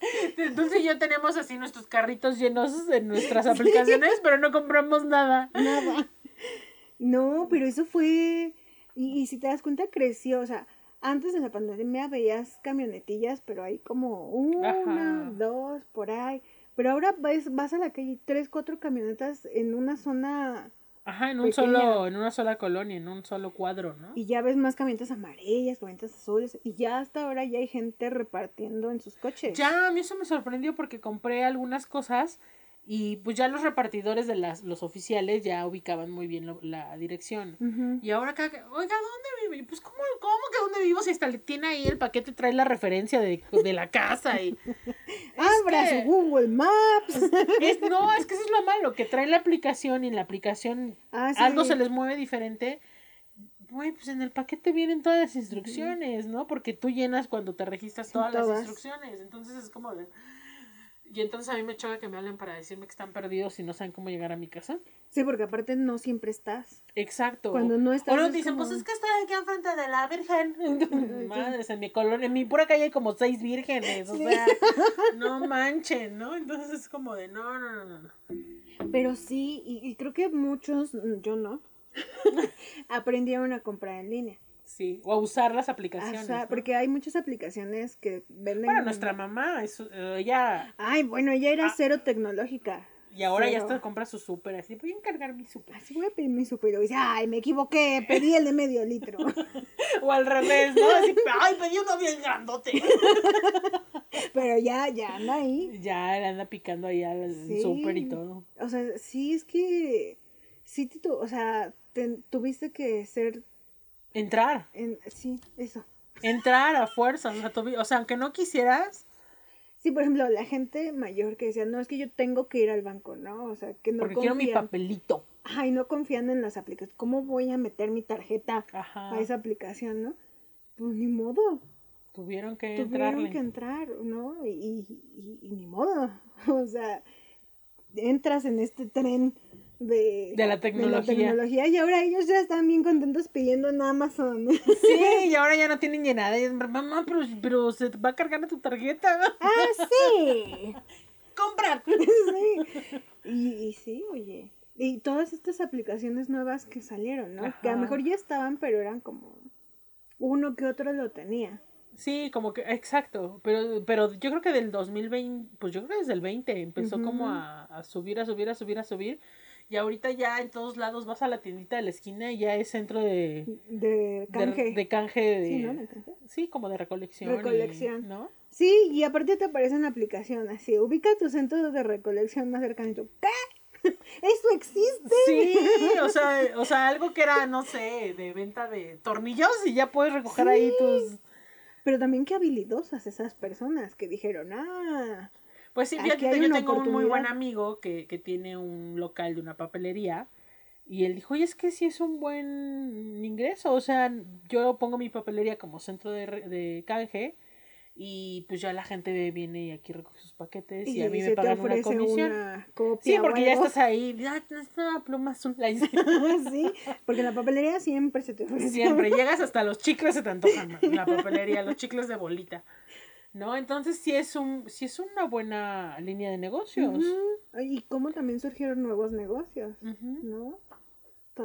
Entonces ya tenemos así nuestros carritos llenos de nuestras aplicaciones, pero no compramos nada. Nada. No, pero eso fue. Y, y si te das cuenta, creció. O sea, antes de la pandemia veías camionetillas, pero hay como una, Ajá. dos, por ahí. Pero ahora vas, vas a la calle, tres, cuatro camionetas en una zona Ajá, en un Pequeña. solo, en una sola colonia, en un solo cuadro, ¿no? y ya ves más camionetas amarillas, camionetas azules. Y ya hasta ahora ya hay gente repartiendo en sus coches. Ya, a mí eso me sorprendió porque compré algunas cosas y pues ya los repartidores de las, los oficiales ya ubicaban muy bien lo- la dirección. Y ahora acá, oiga, ¿dónde vive? Pues, ¿cómo, cómo que dónde vivo? Si hasta le tiene ahí el paquete, trae la referencia de, de la casa y... Abra su Google Maps. Es, no, es que eso es lo malo, que trae la aplicación y en la aplicación Ah, sí. algo se les mueve diferente. Güey, pues en el paquete vienen todas las instrucciones, ¿no? Porque tú llenas cuando te registras todas, las instrucciones. Entonces es como de... Y entonces a mí me choca que me hablen para decirme que están perdidos y no saben cómo llegar a mi casa. Sí, porque aparte no siempre estás. Exacto. Cuando no estás, O nos es dicen, como- pues es que estoy aquí enfrente de la Virgen. Madres, en mi colonia, en mi pura calle hay como seis vírgenes. O sea, no manchen, ¿no? Entonces es como de, no, no, no, no. Pero sí, y, y creo que muchos, yo no, aprendieron a comprar en línea. Sí, o a usar las aplicaciones. sea, ¿no? porque hay muchas aplicaciones que venden. Bueno, nuestra mamá, es, eh, ella, Ay, bueno, ella era Ah. cero tecnológica. y ahora ya hasta compra su súper, así, voy a encargar mi súper. Así voy a pedir mi super. Y dice, ay, me equivoqué, pedí el de medio litro. O al revés, ¿no? Así, ay, pedí uno bien grandote. Pero ya, ya anda ahí. Ya anda picando ahí al Sí. súper y todo. O sea, sí es que. Sí, tu- o sea, te- tuviste que ser. Entrar, En, sí, eso. entrar a fuerza, o sea, tuvi- o sea, aunque no quisieras, Sí, por ejemplo, la gente mayor que decía, no, es que yo tengo que ir al banco, ¿no? O sea, que no porque quiero mi confían. papelito. Ay, no confían en las aplicaciones. ¿Cómo voy a meter mi tarjeta Ajá. a esa aplicación, no? Pues ni modo. Tuvieron que Tuvieron entrarle. que entrar, ¿no? Y, y- y ni modo. O sea, entras en este tren de, De la tecnología. tecnología, y ahora ellos ya están bien contentos pidiendo en Amazon. Sí, y ahora ya no tienen llenada. Y, Mamá, pero, pero se va a cargar a tu tarjeta. ah, sí. ¡Comprar! sí. Y, y sí, oye. Y todas estas aplicaciones nuevas que salieron, ¿no? Que a lo mejor ya estaban, pero eran como uno que otro lo tenía. Sí, como que, exacto, pero, pero yo creo que del 2020, pues yo creo que desde el 20 empezó como a, a subir, a subir, a subir, a subir, y ahorita ya en todos lados vas a la tiendita de la esquina y ya es centro de, De canje. de, canje de, Sí, ¿no? De canje. sí, como de recolección. y- Recolección. ¿no? Sí, y aparte te aparece una aplicación así, ubica tu centro de recolección más cercano y tú, ¿qué? Eso existe. Sí, o sea, o sea, algo que era, no sé, de venta de tornillos y ya puedes recoger ahí tus... Pero también qué habilidosas esas personas que dijeron, ah, Pues sí, fíjate, yo tengo un muy buen amigo que, que tiene un local de una papelería y él dijo, oye, es que sí es un buen ingreso, o sea, yo pongo mi papelería como centro de, de canje y pues ya la gente viene y aquí recoge sus paquetes y, a mí me pagan una comisión. una copia. Sí, porque ya estás ahí, ya necesito una pluma azul. Sí, porque en la papelería siempre se te ofrece. Siempre llegas hasta los chicles se te antojan man, la papelería, los chicles de bolita. ¿No? Entonces sí es un sí es una buena línea de negocios. Y cómo también surgieron nuevos negocios. ¿no?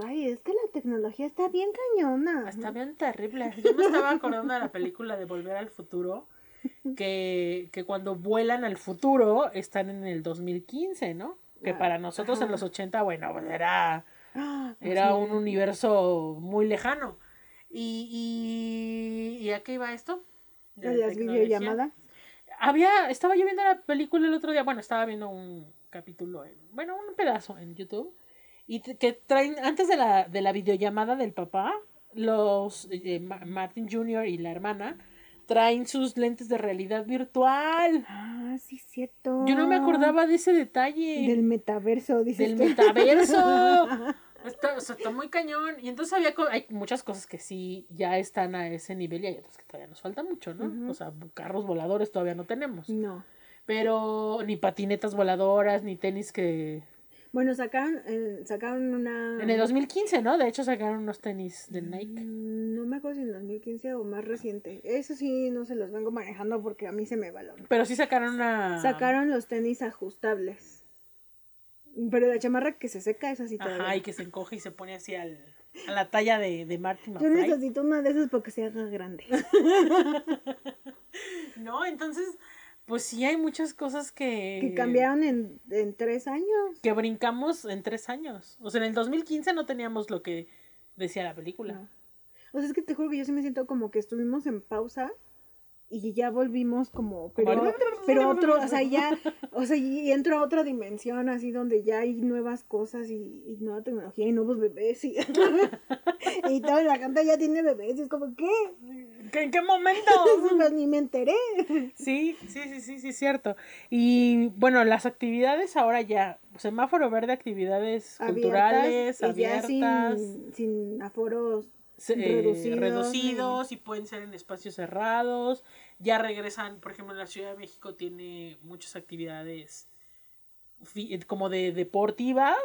Ay, es que la tecnología está bien cañona. Está bien terrible. Yo me estaba acordando de la película de Volver al Futuro, que, que cuando vuelan al futuro están en el 2015, ¿no? Que Ah, para nosotros en los 80, bueno, pues era, Ah, era sí. un universo muy lejano. ¿Y, y, ¿y a qué iba esto? Las videollamadas. Había, estaba yo viendo la película el otro día, bueno, estaba viendo un capítulo, en, bueno, un pedazo en YouTube, y que traen, antes de la, de la videollamada del papá, los eh, Ma- Martin Jr. y la hermana traen sus lentes de realidad virtual. Ah, sí, cierto. Yo no me acordaba de ese detalle. Del metaverso, dices del tú. metaverso. Está, o sea, está muy cañón. Y entonces había hay muchas cosas que sí ya están a ese nivel y hay otras que todavía nos falta mucho, ¿no? O sea, carros voladores todavía no tenemos. No. Pero ni patinetas voladoras, ni tenis que... Bueno, sacaron, eh, sacaron una... En el 2015, ¿no? De hecho sacaron unos tenis de Nike. Mm, No me acuerdo si en 2015 o más reciente. Eso sí, no se los vengo manejando porque a mí se me balón. Pero sí sacaron una... Sacaron los tenis ajustables. Pero la chamarra que se seca es así todavía. Ajá, y que se encoge y se pone así al, a la talla de, de Martin Yo necesito una de esas porque se haga grande. No, entonces, pues sí hay muchas cosas que... Que cambiaron en, en tres años. que brincamos en tres años. O sea, en el 2015 no teníamos lo que decía la película. No. O sea, es que te juro que yo sí me siento como que estuvimos en pausa y ya volvimos como, pero, pero otro, o sea, ya, o sea, y entro a otra dimensión así donde ya hay nuevas cosas y, y nueva tecnología y nuevos bebés y, y toda la gente ya tiene bebés y es como, ¿qué? ¿Qué- ¿En qué momento? Pues ni me enteré. Sí, sí, sí, sí, sí, cierto. Y bueno, las actividades ahora ya, semáforo verde, actividades culturales, y ya abiertas, sin, sin aforos eh, reducidos, reducidos y pueden ser en espacios cerrados. Ya regresan, por ejemplo, en la Ciudad de México tiene muchas actividades fi- como de deportivas.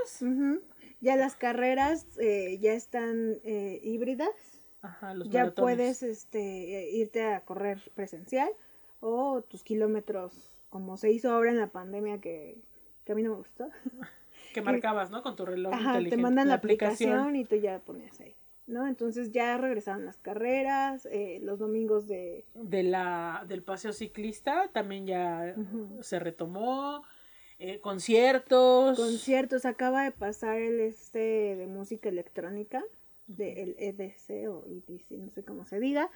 Ya las carreras eh, ya están eh, híbridas. Ajá, los ya maratones. puedes este, eh, irte a correr presencial o tus kilómetros, como se hizo ahora en la pandemia que, que a mí no me gustó. que marcabas, ¿no? Con tu reloj Ajá, te mandan la aplicación. y tú ya ponías ahí. ¿No? Entonces ya regresaron las carreras, eh, los domingos de... de la del paseo ciclista también ya se retomó eh, conciertos conciertos. Acaba de pasar el este de música electrónica, de el EDC o EDC, no sé cómo se diga,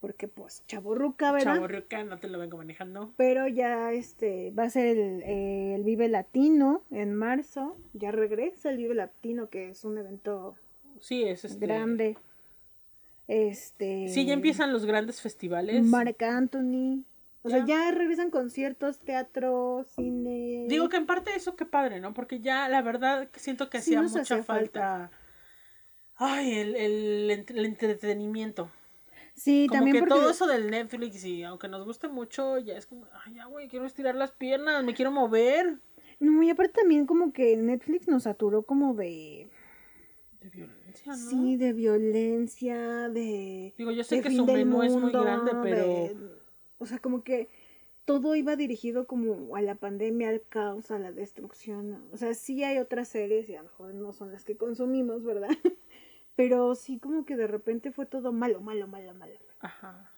porque pues chaborruca, ¿verdad? Chavorruca, no te lo vengo manejando Pero ya este va a ser el, eh, el Vive Latino en marzo. Ya regresa el Vive Latino, que es un evento sí es este grande. Este. sí ya empiezan los grandes festivales Marc Anthony. O sea, Ya. regresan conciertos, teatro, cine. digo que en parte eso qué padre no porque ya la verdad siento que Sí hacía mucha hacía falta ay el, el, el entretenimiento Sí, como también que porque. todo eso del Netflix y aunque nos guste mucho ya es como ay ya güey quiero estirar las piernas me quiero mover No, y aparte también como que Netflix nos saturó como de... De violencia, ¿no? Sí, de violencia, de... Digo, yo sé que su menú es muy mundo, grande, pero... de- o sea, como que todo iba dirigido como a la pandemia, al caos, a la destrucción. O sea, sí hay otras series y a lo mejor no son las que consumimos, ¿verdad? Pero sí como que de repente fue todo malo, malo, malo, malo. Ajá.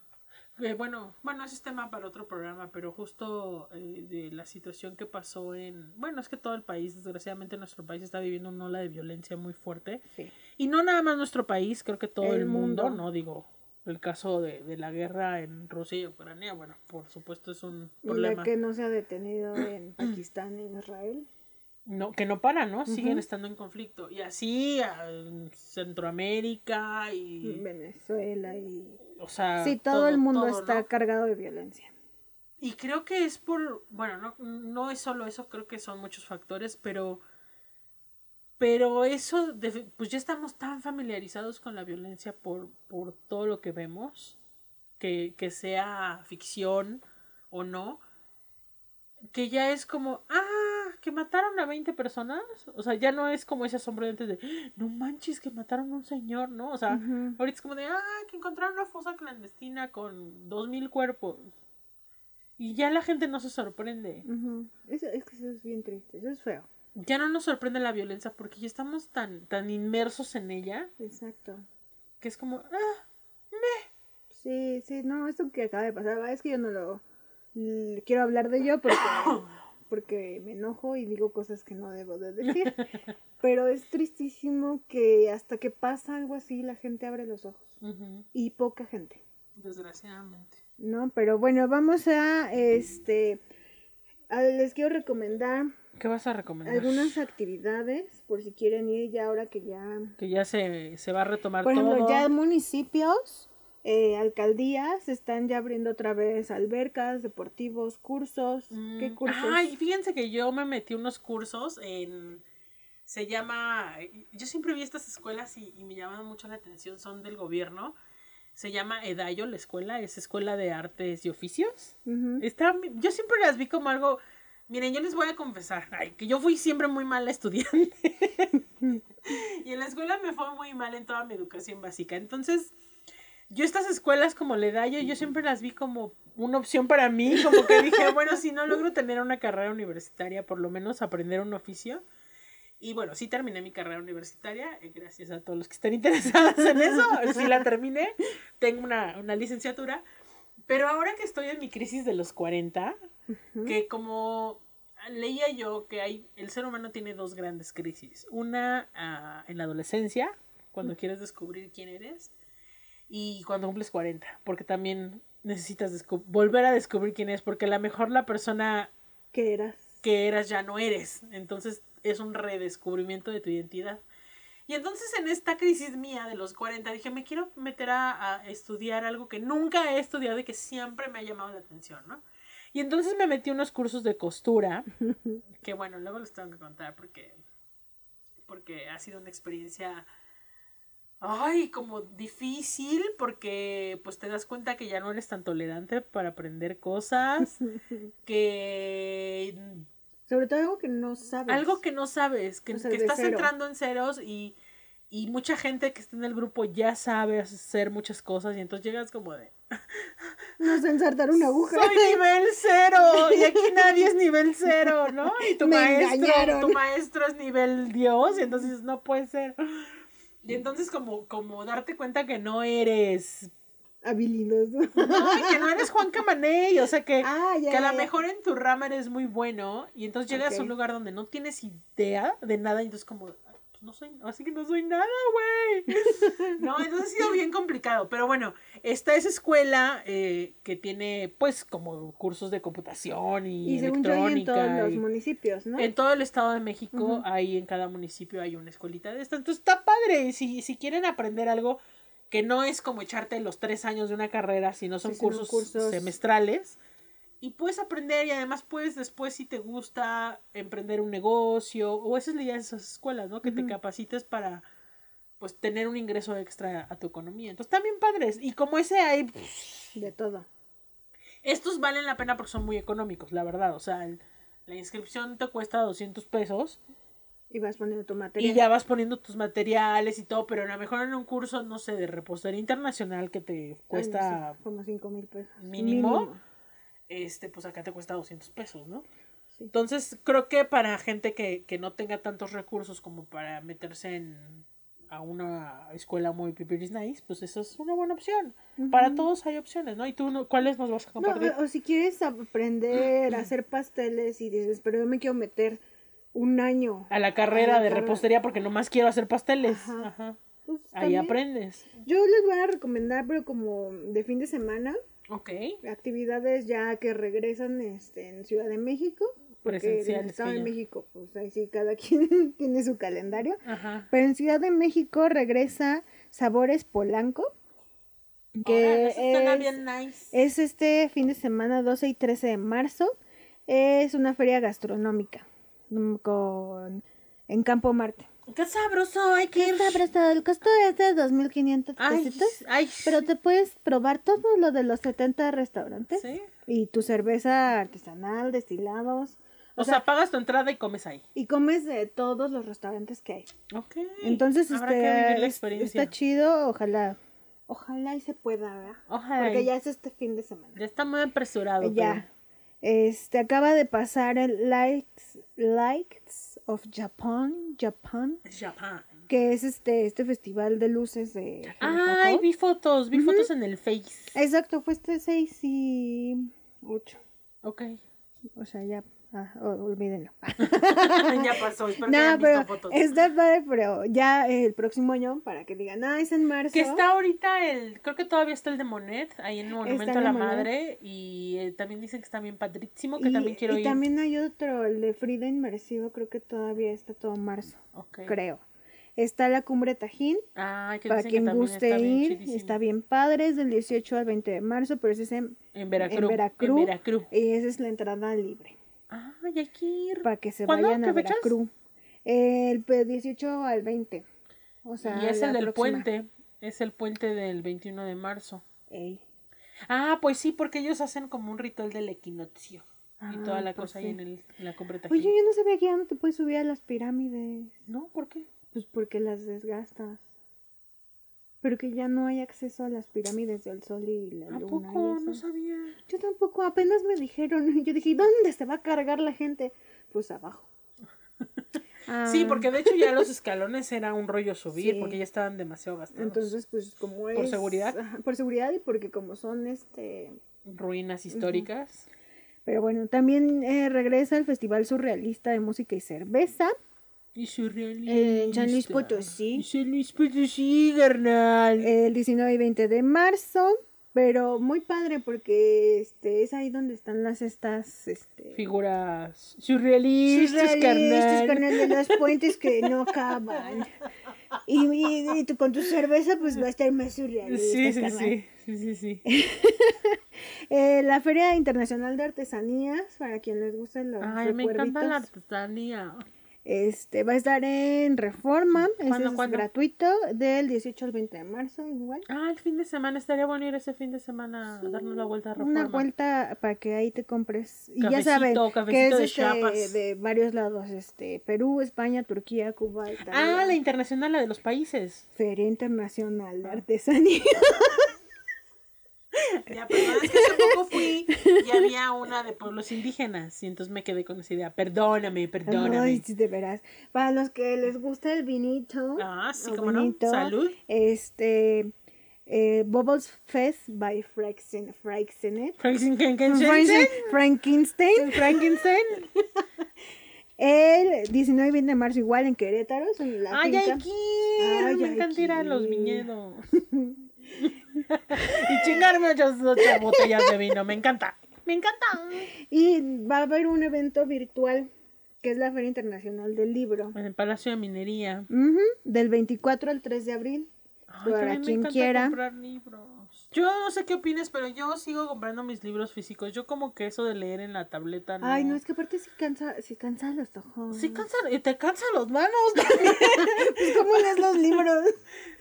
Eh, bueno, bueno, ese es tema para otro programa, pero justo eh, de la situación que pasó en... Bueno, es que todo el país, desgraciadamente nuestro país está viviendo una ola de violencia muy fuerte. Sí. Y no nada más nuestro país, creo que todo el, El mundo, mundo. no digo, el caso de, de la guerra en Rusia y Ucrania, bueno, por supuesto es un Y problema. la que no se ha detenido en Pakistán y en Israel. No, que no paran, ¿no? Siguen estando en conflicto. Y así a- en Centroamérica y... Venezuela y... O sea, Sí, todo, el mundo todo, está ¿no? cargado de violencia. Y creo que es por, bueno, no, no es solo eso, creo que son muchos factores, pero, pero eso, de- pues ya estamos tan familiarizados con la violencia por, por todo lo que vemos, que, que sea ficción o no, que ya es como, ah, que mataron a 20 personas, o sea, ya no es como ese asombro de antes de, "Ah, no manches, que mataron a un señor, ¿no? O sea, ahorita es como de, ah, que encontraron una fosa clandestina con 2.000 cuerpos. Y ya la gente no se sorprende. Ujú. Eso, es que eso es bien triste, eso es feo. Ya no nos sorprende la violencia porque ya estamos tan, tan inmersos en ella Exacto. que es como, ah, Sí, sí, no, esto que acaba de pasar, es que yo no lo quiero hablar de yo porque, porque me enojo y digo cosas que no debo de decir. Pero es tristísimo que hasta que pasa algo así la gente abre los ojos. Y poca gente. desgraciadamente. No, pero bueno, vamos a este a- les quiero recomendar ¿Qué vas a recomendar? algunas actividades por si quieren ir ya ahora que ya Que ya se, se va a retomar Por ejemplo, todo. ya municipios, eh, alcaldías están ya abriendo otra vez albercas, deportivos, cursos. ¿Qué Mm, cursos? Ay, fíjense que yo me metí unos cursos en... Se llama... Yo siempre vi estas escuelas y, y me llamaban mucho la atención, son del gobierno. Se llama EDAYO, la escuela, es Escuela de Artes y Oficios. Está, yo siempre las vi como algo... Miren, yo les voy a confesar, ay, que yo fui siempre muy mala estudiante. y en la escuela me fue muy mal en toda mi educación básica. Entonces, yo estas escuelas como le da yo, yo siempre las vi como una opción para mí, como que dije, bueno, si no logro tener una carrera universitaria, por lo menos aprender un oficio. Y bueno, sí terminé mi carrera universitaria, eh, gracias a todos los que están interesados en eso, sí la terminé, tengo una, una licenciatura, pero ahora que estoy en mi crisis de los 40, que como leía yo que hay, el ser humano tiene dos grandes crisis, una ah, en la adolescencia, cuando quieres descubrir quién eres, y cuando cumples 40, porque también necesitas volver a descubrir quién eres, porque a lo mejor la persona ¿Qué eras? que eras ya no eres. Entonces es un redescubrimiento de tu identidad. Y entonces en esta crisis mía de los 40 dije, me quiero meter a, a estudiar algo que nunca he estudiado y que siempre me ha llamado la atención, ¿no? Y entonces me metí a unos cursos de costura, que bueno, luego les tengo que contar porque, porque ha sido una experiencia, ay, como difícil, porque pues te das cuenta que ya no eres tan tolerante para aprender cosas, que Sobre todo algo que no sabes. algo que no sabes, que, O sea, que de estás cero. entrando en ceros y, y mucha gente que está en el grupo ya sabe hacer muchas cosas y entonces llegas como de, No sé ensartar una aguja. soy nivel cero y aquí nadie es nivel cero, ¿no? Y tu Me maestro, engañaron. tu maestro es nivel Dios y entonces no puede ser. Y entonces como, como darte cuenta que no eres, Habilidoso. no, que no eres Juan Camaney, o sea que, Ah, ya, que a lo mejor en tu rama eres muy bueno y entonces llegas a un lugar donde no tienes idea de nada y entonces como "Ah, pues no soy así que no soy nada güey no entonces ha sido bien complicado pero bueno esta es escuela eh, que tiene pues como cursos de computación y, Y según yo hay en electrónica todos los y- municipios, ¿no? en todo el estado de México, Ujú. ahí en cada municipio hay una escuelita de esta. Entonces está padre. Si, si quieren aprender algo que no es como echarte los tres años de una carrera, sino son Sí, sino cursos, cursos- semestrales. Y puedes aprender y además puedes después, si te gusta, emprender un negocio. O esa es la idea de esas escuelas, ¿no? Que te capacites para pues tener un ingreso extra a tu economía. Entonces también padres. Y como ese hay, De todo. estos valen la pena porque son muy económicos, la verdad. O sea, el- La inscripción te cuesta 200 pesos Y vas poniendo tu material. y ya vas poniendo tus materiales y todo, pero a lo mejor en un curso, no sé, de repostería internacional que te Ay, no cuesta sé, como cinco mil pesos. mínimo, este, pues acá te cuesta 200 pesos, ¿no? Sí. Entonces, creo que para gente que, que no tenga tantos recursos como para meterse en a una escuela muy pipiris nice, pues eso es una buena opción. Para todos hay opciones, ¿no? ¿Y tú no- cuáles nos vas a No, compartir? o si quieres aprender a hacer pasteles y dices, pero yo me quiero meter un año. a la carrera la de carrera. repostería porque nomás quiero hacer pasteles. Ajá. Ajá. Pues, Ahí aprendes. Yo les voy a recomendar, pero como de fin de semana, Ok. actividades ya que regresan este, en Ciudad de México. Porque en el Estado de. México, pues ahí sí, cada quien tiene su calendario. Ajá. Pero en Ciudad de México regresa Sabores Polanco. Que suena es, bien nice. es este fin de semana 12 y 13 de marzo. Es una feria gastronómica mm, con, en Campo Marte. Qué sabroso, hay que ir. Está prestado, el costo es de 2.500 Ay, pesitos. ay. Pero te puedes probar todo lo de los 70 restaurantes. Sí. Y tu cerveza artesanal, destilados. O sea, pagas tu entrada y comes ahí. Y comes de todos los restaurantes que hay. Ok. Entonces, Habrá este, que vivir la experiencia. está chido. Ojalá, ojalá y se pueda, ¿verdad? Ojalá. Porque ya es este fin de semana. Ya está muy apresurado. ya. Este, acaba de pasar el Lights, Lights of Japan, Japan, que es este, este festival de luces de Ay, Japón. vi fotos, vi fotos en el Face. Exacto, fue este 6 y 8. Ok. O sea, ya, ah, olvídenlo. ya pasó, espero que No, hayan pero visto fotos. está padre, pero ya el próximo año, para que digan, ah, es en marzo. Que está ahorita el, creo que todavía está el de Monet, ahí en el Monumento en a la Monet. Madre, y eh, también dicen que está bien padrísimo, que y, también quiero y ir. también hay otro, el de Frida Inmersivo, creo que todavía está todo marzo, Ok. creo. Está la Cumbre Tajín, Ay, que para que quien también guste está bien ir, chidísimo. está bien padre, es del 18 al 20 de marzo, pero ese es en, En Veracruz. en Veracruz, En Veracruz. y esa es la entrada libre, Ay, hay que ir. para que se vayan a. Veracruz. El pe- 18 al 20. O sea, y es el del próxima. puente. Es el puente del 21 de marzo. Ey. Ah, pues sí, porque ellos hacen como un ritual del equinoccio. y toda Ah, la pues cosa ahí sí. en, el, en la Tajín. Oye, yo no sabía que ya no te puedes subir a las pirámides. No, ¿por qué? Pues porque las desgastas. Pero que ya no hay acceso a las pirámides del sol y la ¿A luna. y poco? eso. No sabía. Yo tampoco, apenas me dijeron. Yo dije, ¿dónde se va a cargar la gente? Pues abajo. Sí, Ah, porque de hecho ya los escalones era un rollo subir, Sí. porque ya estaban demasiado gastados. Entonces, pues como es... seguridad? Ajá, por seguridad y porque como son este... Ruinas históricas. Pero bueno, también eh, regresa el Festival Surrealista de Música y Cerveza. Y surrealista. En San Luis Potosí. San Luis Potosí, carnal. el 19 y 20 de marzo, pero muy padre porque este es ahí donde están las estas este Figuras surrealistas, surrealistas, carnal. carnal, de los puentes que no acaban. Y, y- y tú con tu cerveza pues va a estar más surrealista. Sí, sí, carnal. sí. Sí, sí, sí. Eh, la Feria Internacional de Artesanías, para quien les gusten los Ay, me encanta la artesanía. Este va a estar en Reforma, ese ¿Cuándo, es cuándo? gratuito, del 18 al 20 de marzo igual. Ah, el fin de semana. Estaría bueno ir ese fin de semana a darnos la vuelta a Reforma. Una vuelta para que ahí te compres. Y ya saben que es de este, de varios lados, este Perú, España, Turquía, Cuba, Italia. Ah, la internacional, la de los países. Feria Internacional de Ah. Artesanía. Ya, perdón, es que hace poco fui y había una de pueblos indígenas y entonces me quedé con esa idea. Perdóname, perdóname. Ay, sí, de veras. Para los que les gusta el vinito. Ah, sí, o cómo no. Salud. Este eh, Bubbles Fest by Fraxenet. Frankenstein. Frankenstein. Frankenstein. El 19 y 20 de marzo igual en Querétaro. la Ay. Ay, Me encanta ir a los viñedos. y chingarme ocho, ocho botellas de vino. Me encanta. Me encanta. Y va a haber un evento virtual que es la Feria Internacional del Libro. En el Palacio de Minería. Ujú, del 24 al 3 de abril. Ay, para me quien encanta quiera. comprar libros. Yo no sé qué opines, pero yo sigo comprando mis libros físicos. Yo como que eso de leer en la tableta no. Ay, no, es que aparte si cansa, si cansa los ojos. Sí cansa, y te cansan las manos. Pues, ¿Cómo lees los libros?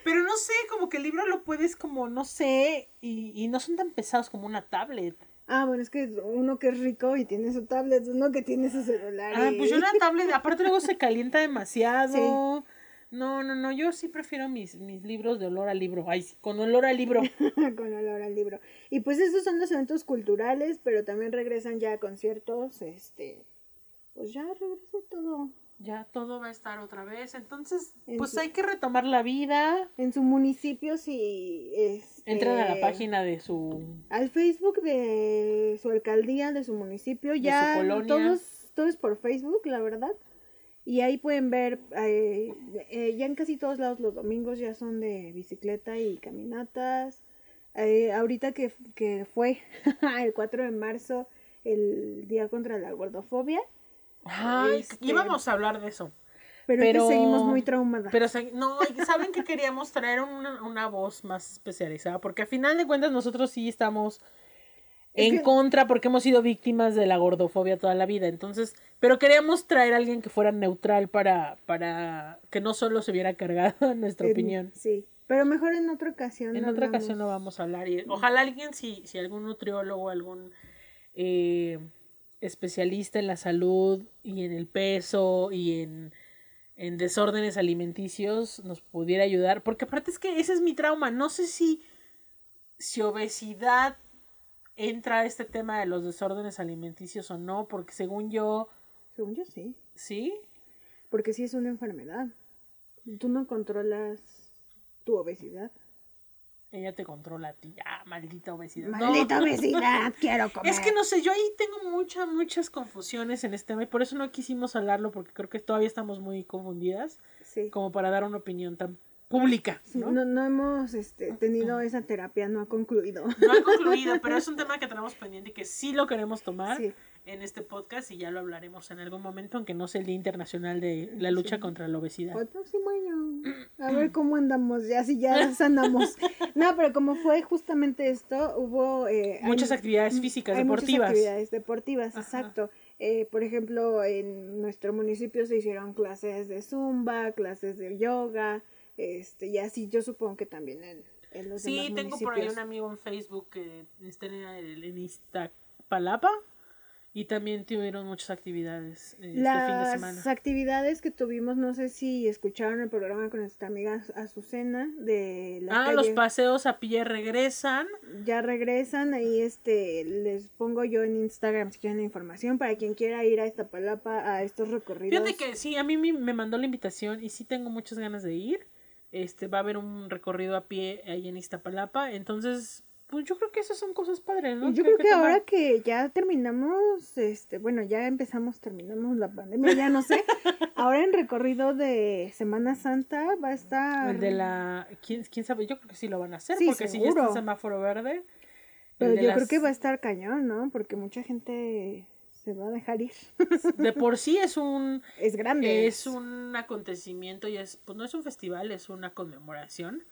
pero no sé, como que el libro lo puedes como, no sé, y, y no son tan pesados como una tablet. Ah, bueno, es que uno que es rico y tiene su tablet, uno que tiene su celular. Ah, y- pues yo una tablet, aparte luego se calienta demasiado. No, no, no, yo sí prefiero mis, mis libros de olor a libro. Ay, sí, con olor a libro. con olor al libro. Y pues esos son los eventos culturales, pero también regresan ya a conciertos, este, pues ya regresa todo. Ya todo va a estar otra vez. Entonces, En pues su- hay que retomar la vida. En su municipio, si este, Entran a la página de su... al Facebook de su alcaldía, de su municipio, De ya su colonia. todos, todo es por Facebook, la verdad. Y ahí pueden ver, eh, eh, ya en casi todos lados los domingos ya son de bicicleta y caminatas. Eh, ahorita que, que fue el 4 de marzo, el día contra la gordofobia, Ay, Este- íbamos a hablar de eso. pero, es que Pero- seguimos muy traumadas. Pero no, saben que queríamos traer una, una voz más especializada, porque a final de cuentas nosotros sí estamos Es en que- contra porque hemos sido víctimas de la gordofobia toda la vida. Entonces, pero queríamos traer a alguien que fuera neutral para, para que no solo se viera cargado en nuestra En- opinión. Sí, pero mejor en otra ocasión. En otra ocasión hablamos. vamos a hablar. Y ojalá alguien, si, si algún nutriólogo, algún eh, especialista en la salud y en el peso y en, en desórdenes alimenticios nos pudiera ayudar. Porque aparte es que ese es mi trauma. No sé si, si obesidad entra este tema de los desórdenes alimenticios o no, porque según yo, Según yo sí, sí. porque sí es una enfermedad. Tú no controlas tu obesidad. Ella te controla a ti. Ah, maldita obesidad. No. Maldita obesidad, quiero comer. Es que no sé, yo ahí tengo muchas, muchas confusiones en este tema y por eso no quisimos hablarlo porque creo que todavía estamos muy confundidas Sí. como para dar una opinión tan pública, Sí, ¿no? no, hemos este, tenido esa terapia, no ha concluido. No ha concluido, pero es un tema que tenemos pendiente y que sí lo queremos tomar Sí. en este podcast y ya lo hablaremos en algún momento, aunque no sea el Día Internacional de la lucha Sí. contra la obesidad. El próximo año. A ver cómo andamos, ya si ya sanamos. No, pero como fue justamente esto, hubo... eh, Muchas hay- actividades físicas, hay muchas deportivas. actividades deportivas, Ajá. exacto. Eh, por ejemplo, en nuestro municipio se hicieron clases de zumba, clases de yoga, este, y así yo supongo que también en, en los Sí, demás tengo por ahí municipios. un amigo en Facebook que está en, el- en Iztapalapa y también tuvieron muchas actividades eh, este fin de Las semana. actividades que tuvimos, no sé si escucharon el programa con nuestra amiga Azucena de la Ah, calle. los paseos a pie regresan. ya regresan ahí este les pongo yo en Instagram si quieren la información para quien quiera ir a Iztapalapa a estos recorridos. Fíjate que sí, a mí me, me mandó la invitación y sí tengo muchas ganas de ir. Este, va a haber un recorrido a pie ahí en Iztapalapa. Entonces, pues yo creo que esas son cosas padres, ¿no? Yo creo que ahora que ya terminamos, este, bueno, ya empezamos, terminamos la pandemia, ya no sé. ahora en recorrido de Semana Santa va a estar. El de la... ¿quién, quién sabe? Yo creo que sí lo van a hacer Sí, porque si ya está el semáforo verde. Pero yo las- creo que va a estar cañón, ¿no? Porque mucha gente se va a dejar ir. De por sí es un... es grande. Es un acontecimiento y es, pues no es un festival, es una conmemoración,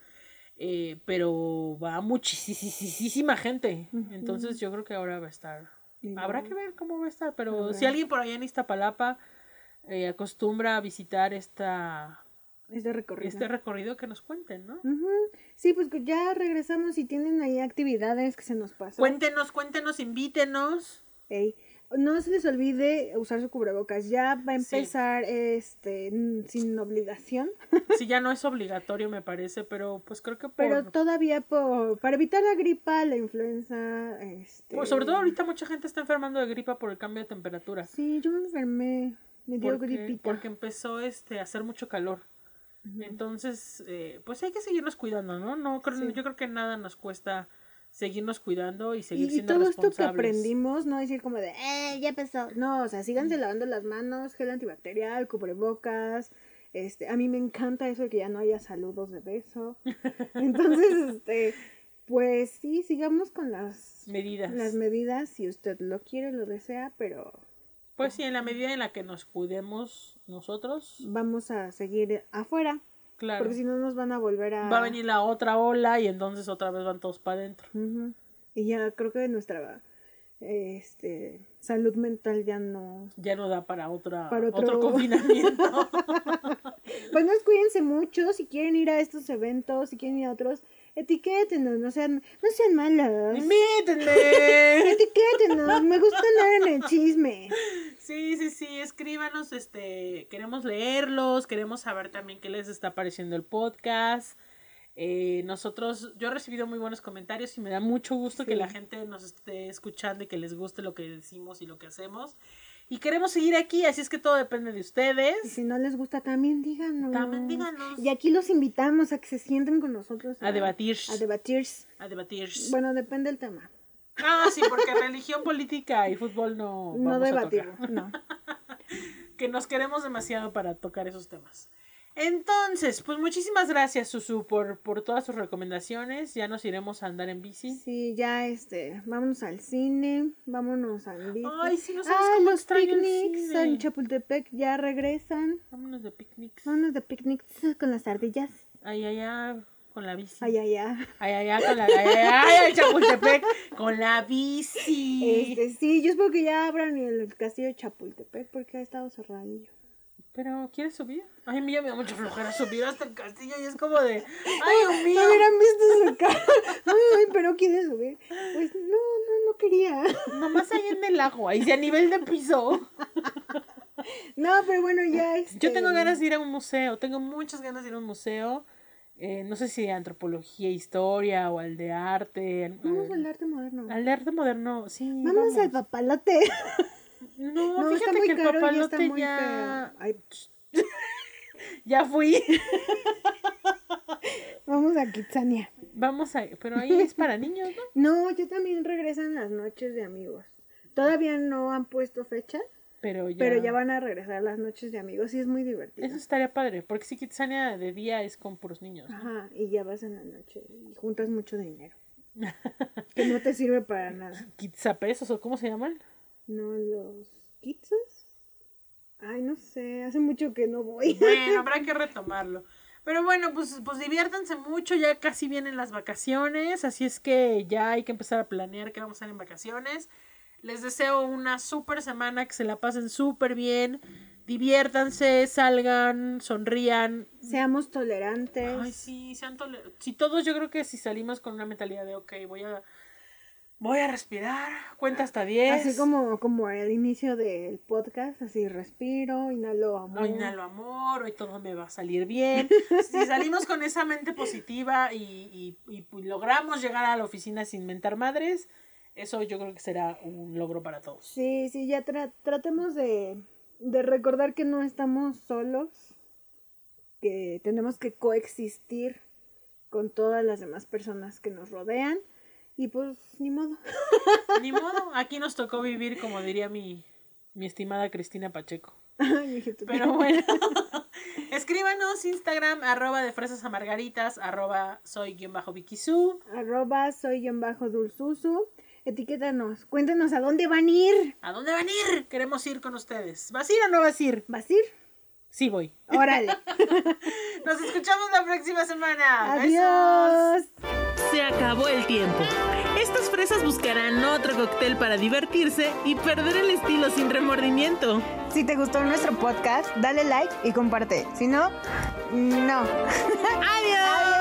eh, pero va muchísima gente. Entonces yo creo que ahora va a estar. Igual. Habrá que ver cómo va a estar, pero Habrá. si alguien por allá en Iztapalapa eh, acostumbra a visitar esta, Ese recorrido. este recorrido, que nos cuenten, ¿no? Sí, pues ya regresamos y tienen ahí actividades que se nos pasan. Cuéntenos, cuéntenos, invítenos. Ey, No se les olvide usar su cubrebocas. Ya va a Sí. empezar este sin obligación. Si ya no es obligatorio, me parece, pero pues creo que por... Pero todavía por, para evitar la gripa, la influenza, este... pues, sobre todo ahorita mucha gente está enfermando de gripa por el cambio de temperatura. Sí, yo me enfermé, me dio porque, gripita. porque empezó este a hacer mucho calor. Entonces, eh, pues hay que seguirnos cuidando, ¿no? No creo, Sí. yo creo que nada nos cuesta seguirnos cuidando y Y, seguir y siendo todo esto que responsables. aprendimos, no decir como de, eh, ya empezó. No, o sea, síganse lavando las manos, gel antibacterial, cubrebocas. Este, a mí me encanta eso de que ya no haya saludos de beso. Entonces, este, pues sí, sigamos con las, medidas. las medidas si usted lo quiere, lo desea, pero Pues sí, en la medida en la que nos cuidemos nosotros, vamos a seguir afuera, claro. porque si no nos van a volver a... Va a venir la otra ola y entonces otra vez van todos para adentro. Y ya creo que nuestra este, salud mental ya no... Ya no da para otra Para otro... otro- confinamiento. Pues no, cuídense mucho, si quieren ir a estos eventos, si quieren ir a otros, Etiquétenos, no sean, no sean malos. Invítenme. Etiquétenos, me gusta andar en el chisme. Sí, sí, sí, escríbanos, este, queremos leerlos, queremos saber también qué les está pareciendo el podcast. Eh, nosotros, yo he recibido muy buenos comentarios y me da mucho gusto que la gente nos esté escuchando y que les guste lo que decimos y lo que hacemos. Y queremos seguir aquí, así es que todo depende de Y ustedes. si no les gusta, también díganos. También díganos. Y aquí los invitamos a que se sienten con nosotros. A debatir. A debatir. A debatir. Bueno, depende del tema. Ah, sí, porque religión, política y fútbol no. No tocar. no. que nos queremos demasiado para tocar esos temas. Entonces, pues muchísimas gracias, Susu, por, por todas sus recomendaciones. Ya nos iremos a andar en bici. Sí, ya este, vámonos al cine, vámonos al bici. Ay, sí, no sabes Ah, cómo los picnics en Chapultepec ya regresan. Vámonos de picnics. Vámonos de picnics con las ardillas. Ay, ay, ay, con la bici. Ay, ay, ay. Ay, ay, ay, con la. Ay, ay, ay, Chapultepec, con la bici. Este, sí, yo espero que ya abran el castillo de Chapultepec porque ha estado cerradillo. Pero, ¿quieres subir? Ay, a mí ya me da mucha flojera subir hasta el castillo y es como de. Ay, mío. No hubieran visto su cara. Ay, pero quiere subir. Pues no, no, no quería. Nomás ahí en el agua, y si a nivel de piso. No, pero bueno, ya este... Yo tengo ganas de ir a un museo, tengo muchas ganas de ir a un museo. eh, no sé si de antropología, historia o al de arte. Vamos al, al arte moderno. al de arte moderno, sí. Vamos, al papalote. No, No, está fíjate muy que el caro y está papalote muy ya. Ay, Ya fui. vamos a Kitsania. Vamos a. Pero ahí es para niños, ¿no? No, yo también regresan las noches de amigos. Todavía no han puesto fecha, Pero ya. pero ya van a regresar las noches de amigos y es muy divertido. Eso estaría padre, porque si Kitsania de día es con puros niños. ¿no? Ajá, y ya vas en la noche y juntas mucho dinero. que no te sirve para nada. Kitsapesos o cómo se llaman. No, los kitsos. Ay, no sé, hace mucho que no voy. Bueno, habrá que retomarlo. Pero bueno, pues, pues diviértanse mucho, ya casi vienen las vacaciones, así es que ya hay que empezar a planear qué vamos a hacer en vacaciones. Les deseo una súper semana, que se la pasen súper bien, diviértanse, salgan, sonrían. Seamos tolerantes. Ay, sí, sean tole- Si todos, yo creo que si salimos con una mentalidad de, ok, voy a, voy a respirar, cuenta hasta 10. Así como, como el inicio del podcast, así respiro, inhalo amor. Hoy inhalo amor, hoy todo me va a salir bien. Si salimos con esa mente positiva y, y- y pu- logramos llegar a la oficina sin mentar madres, eso yo creo que será un logro para todos. Sí, sí, ya tra- tratemos de, de recordar que no estamos solos, que tenemos que coexistir con todas las demás personas que nos rodean y pues ni modo. Ni modo, aquí nos tocó vivir, como diría mi, mi estimada Cristina Pacheco. Pero bueno, escríbanos Instagram, arroba de fresas a margaritas, arroba soy guion bajo Vikisu. Arroba soy guion bajo dulzuzu. Etiquétanos, cuéntanos a dónde van a ir. ¿A dónde van a ir? Queremos ir con ustedes. ¿Vas a ir o no vas a ir? ¿Vas a ir? Sí voy. Órale. Nos escuchamos la próxima semana. Besos. Adiós. Se acabó el tiempo. Estas fresas buscarán otro cóctel para divertirse y perder el estilo sin remordimiento. Si te gustó nuestro podcast, dale like y comparte. Si no, no. ¡Ay,